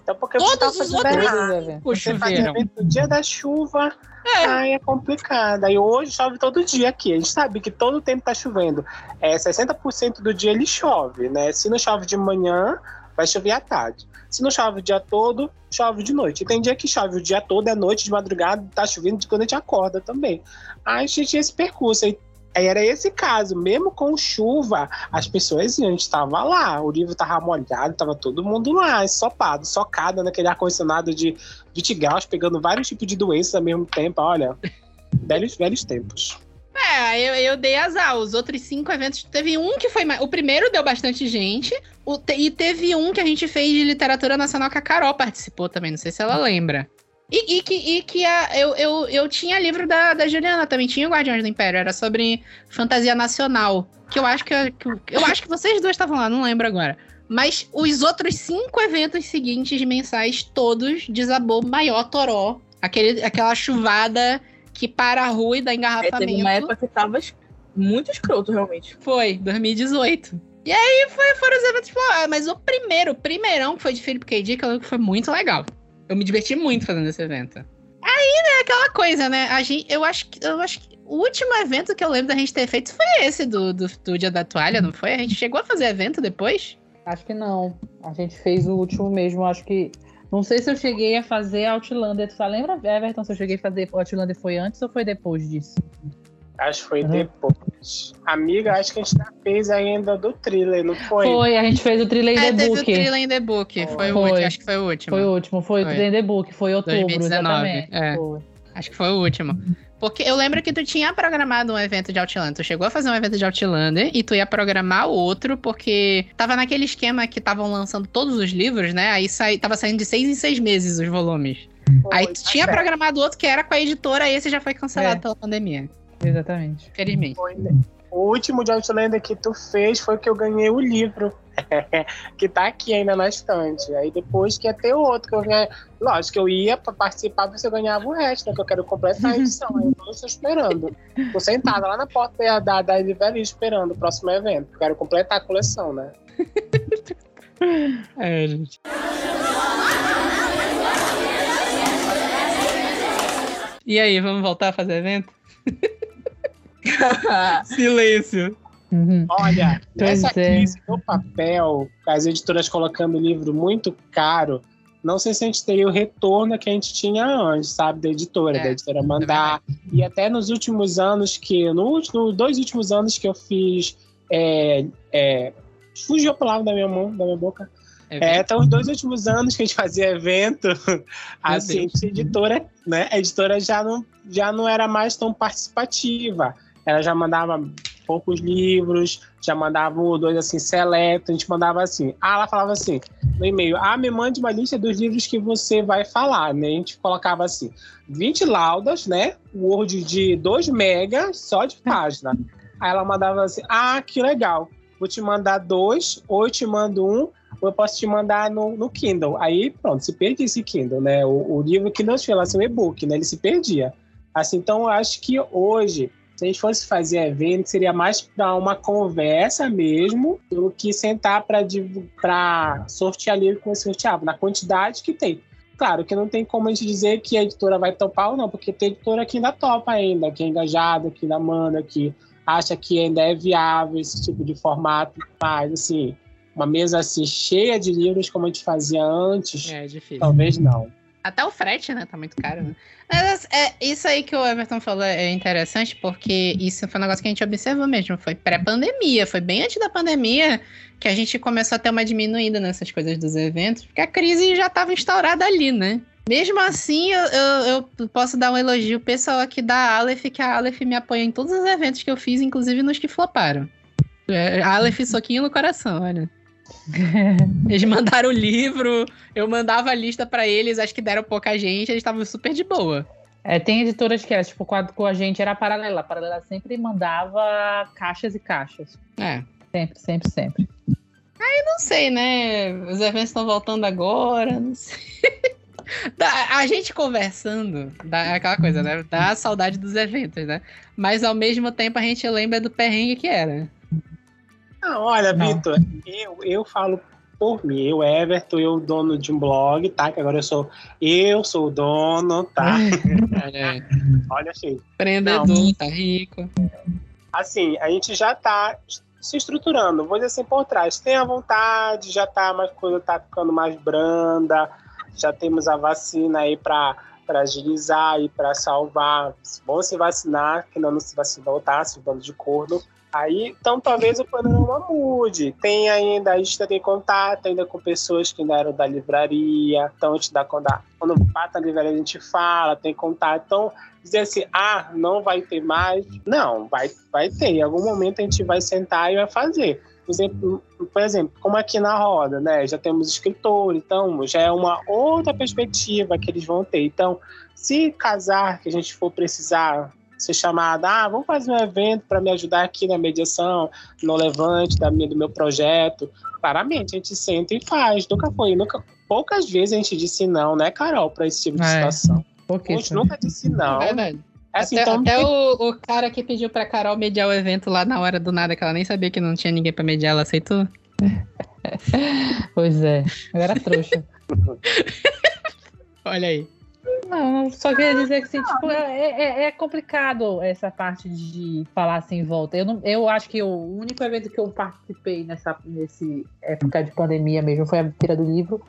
Então porque Todos você tá os fazendo outros- errado. O Você faz evento no dia da chuva, É. aí é complicado. Aí hoje chove todo dia aqui. A gente sabe que todo o tempo tá chovendo. É, 60% do dia ele chove, né? Se não chove de manhã, vai chover à tarde. Se não chove o dia todo, chove de noite. E tem dia que chove o dia todo, é noite, de madrugada, tá chovendo de quando a gente acorda também. Aí a gente tinha esse percurso. Aí, aí era esse caso, mesmo com chuva, as pessoas iam, a gente tava lá, o livro tava molhado, tava todo mundo lá, ensopado, socado naquele ar-condicionado de 20 graus, pegando vários tipos de doenças ao mesmo tempo. Olha, velhos, velhos tempos. É, eu, eu dei azar. Os outros cinco eventos, teve um que foi mais. O primeiro deu bastante gente. O, e teve um que a gente fez de literatura nacional que a Carol participou também. Não sei se ela lembra. E, e que, e que a, eu, eu, eu tinha livro da, da Juliana também, tinha o Guardiões do Império, era sobre fantasia nacional. Que eu acho que, eu acho que vocês duas estavam lá, não lembro agora. Mas os outros cinco eventos seguintes mensais, todos desabou maior toró. Aquele, aquela chuvada que para a rua e dá É, engarrafamento. teve uma época que tava muito escroto, realmente. Foi, 2018. E aí foi, foram os eventos ah, mas o primeiro, o primeirão que foi de Felipe KD, que eu lembro que foi muito legal. Eu me diverti muito fazendo esse evento. Aí, né, aquela coisa, né? A gente, eu acho que eu acho que o último evento que eu lembro da gente ter feito foi esse do, do, do Dia da Toalha, não foi? A gente chegou a fazer evento depois? Acho que não. A gente fez o último mesmo, acho que. Não sei se eu cheguei a fazer Outlander. Tu só lembra, Everton, se eu cheguei a fazer Outlander foi antes ou foi depois disso? Acho que foi Uhum. depois. Amiga, acho que a gente já fez ainda do thriller, não foi? Foi, a gente fez o Thriller in É, the teve Book. o Thriller in the Book, foi, o Foi. último, acho que foi o último. Foi o último, foi, Foi. o Thriller in the Book, foi outubro, 2019, exatamente. é. Foi. Acho que foi o último. Porque eu lembro que tu tinha programado um evento de Outlander. Tu chegou a fazer um evento de Outlander e tu ia programar outro, porque tava naquele esquema que estavam lançando todos os livros, né? Aí sai, tava saindo de seis em seis meses os volumes. Foi, Aí tu tá tinha certo. programado outro que era com a editora, e esse já foi cancelado É. pela pandemia. Exatamente. Infelizmente. Foi, né? O último de Outlander que tu fez foi que eu ganhei o livro. que tá aqui ainda na estante. Aí depois que ia ter outro que eu ganhei. Lógico que eu ia pra participar, eu ganhava o resto, né? Que eu quero completar a edição. Aí eu não estou esperando. Tô sentada lá na porta da, da, da livraria esperando o próximo evento. Eu quero completar a coleção, né? É, gente. E aí, vamos voltar a fazer evento? Silêncio. Uhum. Olha, Pois essa é. crise do papel, as editoras colocando livro muito caro, não sei se a gente teria o retorno que a gente tinha antes, sabe? Da editora, É, da editora mandar. e até nos últimos anos que. No, último- nos dois últimos anos que eu fiz. É, é, fugiu a palavra da minha mão, da minha boca. É, então, os dois últimos anos que a gente fazia evento, assim, a editora, né? A editora já não, já não era mais tão participativa. Ela já mandava poucos livros, já mandava um ou dois assim, seleto. A gente mandava assim. Ah, ela falava assim no e-mail: Ah, me mande uma lista dos livros que você vai falar, né? A gente colocava assim: 20 laudas, né? Word de 2 mega só de página. Aí ela mandava assim: Ah, que legal. Vou te mandar dois, ou eu te mando um, ou eu posso te mandar no, no Kindle. Aí, pronto, se perdia esse Kindle, né? O, o livro que não tinha lá, seu e-book, né? Ele se perdia. Assim, então, eu acho que hoje, se a gente fosse fazer evento, seria mais para uma conversa mesmo, do que sentar para sortear livro como sorteava, na quantidade que tem. Claro que não tem como a gente dizer que a editora vai topar ou não, porque tem editora que ainda topa ainda, que é engajada, que ainda manda, que acha que ainda é viável esse tipo de formato, mas assim, uma mesa assim cheia de livros como a gente fazia antes, É difícil. talvez não. Até o frete, né? Tá muito caro, né? Mas é, isso aí que o Everton falou é interessante, porque isso foi um negócio que a gente observou mesmo. Foi pré-pandemia, foi bem antes da pandemia que a gente começou a ter uma diminuída nessas coisas dos eventos, porque a crise já estava instaurada ali, né? Mesmo assim, eu, eu, eu posso dar um elogio pessoal aqui da Aleph, que a Aleph me apoia em todos os eventos que eu fiz, inclusive nos que floparam. É, Aleph, soquinho no coração, olha. Eles mandaram o livro, eu mandava a lista pra eles, acho que deram pouca gente, eles estavam super de boa. É, tem editoras que era, tipo, com a, gente era a paralela. A paralela sempre mandava caixas e caixas. É. Sempre, sempre, sempre. Não sei, né? Os eventos estão voltando agora, não sei. A gente conversando, dá aquela coisa, né? Dá saudade dos eventos, né? Mas ao mesmo tempo a gente lembra do perrengue que era. Não, olha. Vitor, eu, eu falo por mim, eu, Everton, eu dono de um blog, tá? Que agora eu sou, eu sou o dono, tá? Olha aí. Olha, gente. Empreendedor, tá rico. Assim, a gente já tá se estruturando, vou dizer assim, por trás. Tem a vontade, já tá, mais coisa tá ficando mais branda, já temos a vacina aí para para agilizar e para salvar. Vão se vacinar, que não, não se vacinar, voltar, se bando de corno. Aí, então talvez o panorama mude. Tem ainda, a gente tem contato ainda com pessoas que ainda eram da livraria. Então a gente dá quando, quando bata a livraria, a gente fala, tem contato. Então, dizer assim, ah, não vai ter mais. Não, vai, vai ter. Em algum momento a gente vai sentar e vai fazer. Por exemplo, por exemplo, como aqui na roda, né? Já temos escritor, então já é uma outra perspectiva que eles vão ter. Então, se casar, que a gente for precisar ser chamada, ah, vamos fazer um evento para me ajudar aqui na mediação, no levante da minha, do meu projeto. Claramente, a gente senta e faz. Nunca foi, nunca, poucas vezes a gente disse não, né, Carol, para esse tipo de é, situação. A gente nunca disse não. É verdade. É assim, até, então... até o, o, cara que pediu pra Carol mediar o evento lá na hora do nada, que ela nem sabia que não tinha ninguém pra mediar, ela aceitou? pois é, eu era trouxa. Olha aí. Não, só queria dizer que assim, tipo, é, é, é, complicado essa parte de falar assim em volta. Eu, não, eu acho que o único evento que eu participei nessa nesse época de pandemia mesmo foi a Feira do Livro.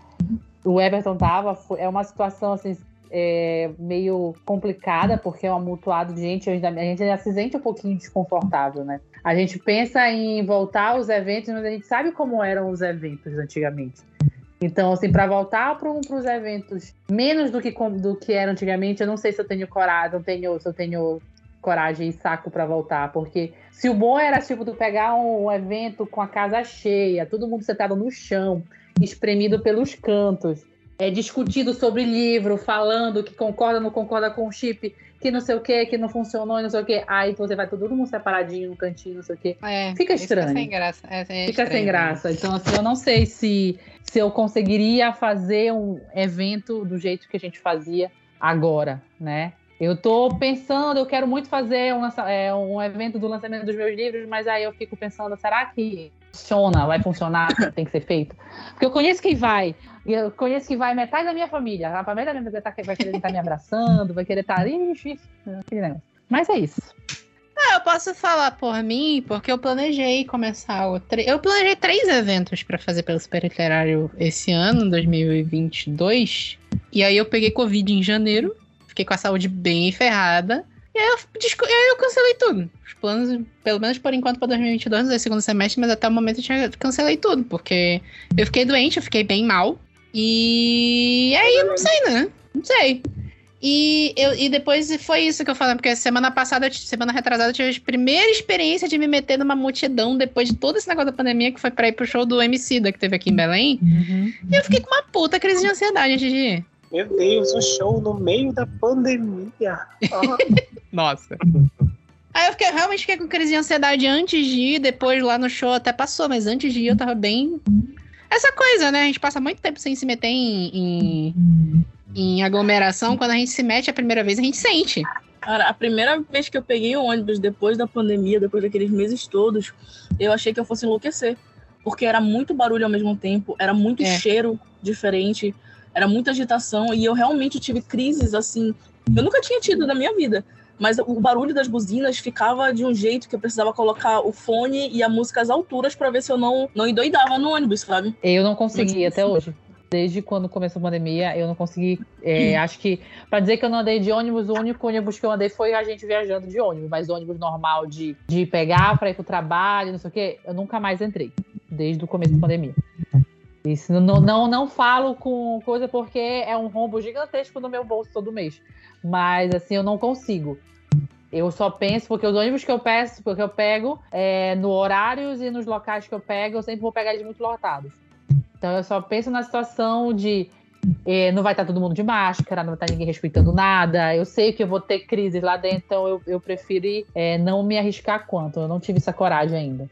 O Everton tava, foi, é uma situação assim é, meio complicada, porque é um amontoado de gente, a gente se sente um pouquinho desconfortável, né? A gente pensa em voltar aos eventos, mas a gente sabe como eram os eventos antigamente. Então, assim, para voltar para os eventos menos do que, do que era antigamente, eu não sei se eu tenho coragem, não tenho, se eu tenho coragem e saco para voltar, porque se o bom era tipo tu pegar um, um evento com a casa cheia, todo mundo sentado no chão, espremido pelos cantos, é, discutido sobre livro, falando que concorda, não concorda com o chip, que não sei o que, que não funcionou, não sei o que. Aí você vai todo mundo separadinho no cantinho, não sei o que. É, fica estranho. Fica sem graça. É, é fica estranho, sem graça. Então, assim, eu não sei se, se eu conseguiria fazer um evento do jeito que a gente fazia agora, né? Eu tô pensando, eu quero muito fazer um, é, um evento do lançamento dos meus livros, mas aí eu fico pensando, será que funciona, vai funcionar, tem que ser feito? Porque eu conheço quem vai, eu conheço que vai metade da minha família, a família da minha família vai querer estar me abraçando, vai querer estar, ixi, Mas é isso. Ah, eu posso falar por mim, porque eu planejei começar o. Tre... Eu planejei três eventos para fazer pelo Super Literário esse ano, 2022. E aí eu peguei Covid em janeiro fiquei com a saúde bem ferrada. E aí eu, e aí eu cancelei tudo. Os planos, pelo menos por enquanto, para 2022, no segundo semestre, mas até o momento eu já cancelei tudo, porque eu fiquei doente, eu fiquei bem mal. E aí eu não sei, né? Não sei. E, eu, e depois foi isso que eu falei, porque semana passada, semana retrasada, eu tive a primeira experiência de me meter numa multidão depois de todo esse negócio da pandemia, que foi pra ir pro show do MC da que teve aqui em Belém. Uhum. E eu fiquei com uma puta crise de ansiedade antes de ir. Meu Deus, o show no meio da pandemia. Nossa. Aí eu fiquei, realmente fiquei com crise de ansiedade antes de ir, depois lá no show até passou, mas antes de ir eu tava bem. Essa coisa, né? A gente passa muito tempo sem se meter em, em, em aglomeração. Quando a gente se mete a primeira vez, a gente sente. Cara, a primeira vez que eu peguei o ônibus depois da pandemia, depois daqueles meses todos, eu achei que eu fosse enlouquecer. Porque era muito barulho ao mesmo tempo, era muito é. cheiro diferente era muita agitação e eu realmente tive crises assim. Eu nunca tinha tido na minha vida, mas o barulho das buzinas ficava de um jeito que eu precisava colocar o fone e a música às alturas para ver se eu não, não endoidava no ônibus, sabe? Eu não consegui até hoje. Desde quando começou a pandemia, eu não consegui. É, acho que, para dizer que eu não andei de ônibus, o único ônibus que eu andei foi a gente viajando de ônibus, mas ônibus normal de, de pegar para ir pro trabalho, não sei o quê, eu nunca mais entrei, desde o começo da pandemia. Isso, não, não, não falo com coisa porque é um rombo gigantesco no meu bolso todo mês. Mas assim, eu não consigo. Eu só penso, porque os ônibus que eu peço, porque eu pego, é, no horários e nos locais que eu pego, eu sempre vou pegar eles muito lotados. Então eu só penso na situação de é, não vai estar todo mundo de máscara, não vai estar ninguém respeitando nada. Eu sei que eu vou ter crises lá dentro, então eu, eu prefiro é, não me arriscar quanto. Eu não tive essa coragem ainda.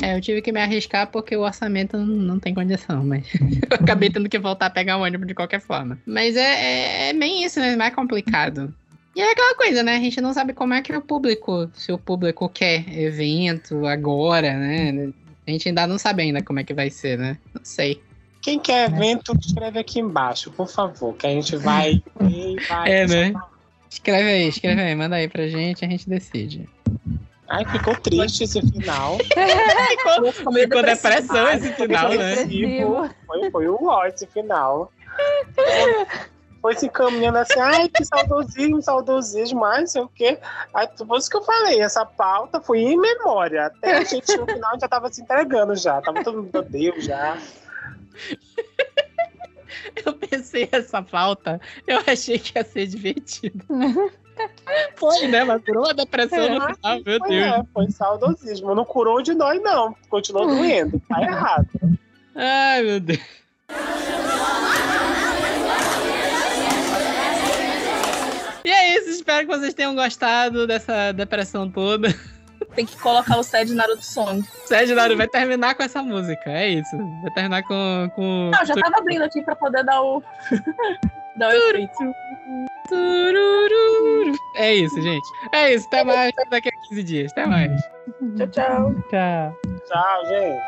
É, eu tive que me arriscar porque o orçamento não, tem condição, mas eu acabei tendo que voltar a pegar o ônibus de qualquer forma. Mas é, é, é bem isso, né? É mais complicado. E é aquela coisa, né? A gente não sabe como é que o público, se o público quer evento agora, né? A gente ainda não sabe ainda como é que vai ser, né? Não sei. Quem quer evento, escreve aqui embaixo, por favor, que a gente vai. vai é, né? Escreve aí, escreve aí, manda aí pra gente, a gente decide. Ai, ficou triste esse final. ficou, ficou depressão esse final, né? Foi, foi um ó esse final. foi se encaminhando assim, ai, que saudosismo, saudosismo, mas não sei o quê. Aí, por isso que eu falei, essa pauta foi em memória. Até a gente no final já tava se entregando já. Tava todo mundo, meu Deus, já. Eu pensei essa pauta, eu achei que ia ser divertido. Foi, né? Mas curou a depressão no É, final, meu foi, Deus. é, foi saudosismo. Não curou de nós, não. Continuou doendo. Tá errado. Ai, meu Deus. E é isso, espero que vocês tenham gostado dessa depressão toda. Tem que colocar o Sede Naruto Song. Sérgio Naru vai terminar com essa música, é isso. Vai terminar com. com... Não, já tava abrindo aqui pra poder dar o. dar o efeito. Turururu. É isso, gente. É isso, até mais daqui a 15 dias. Até mais. Tchau, tchau. Tchau. Tchau, gente.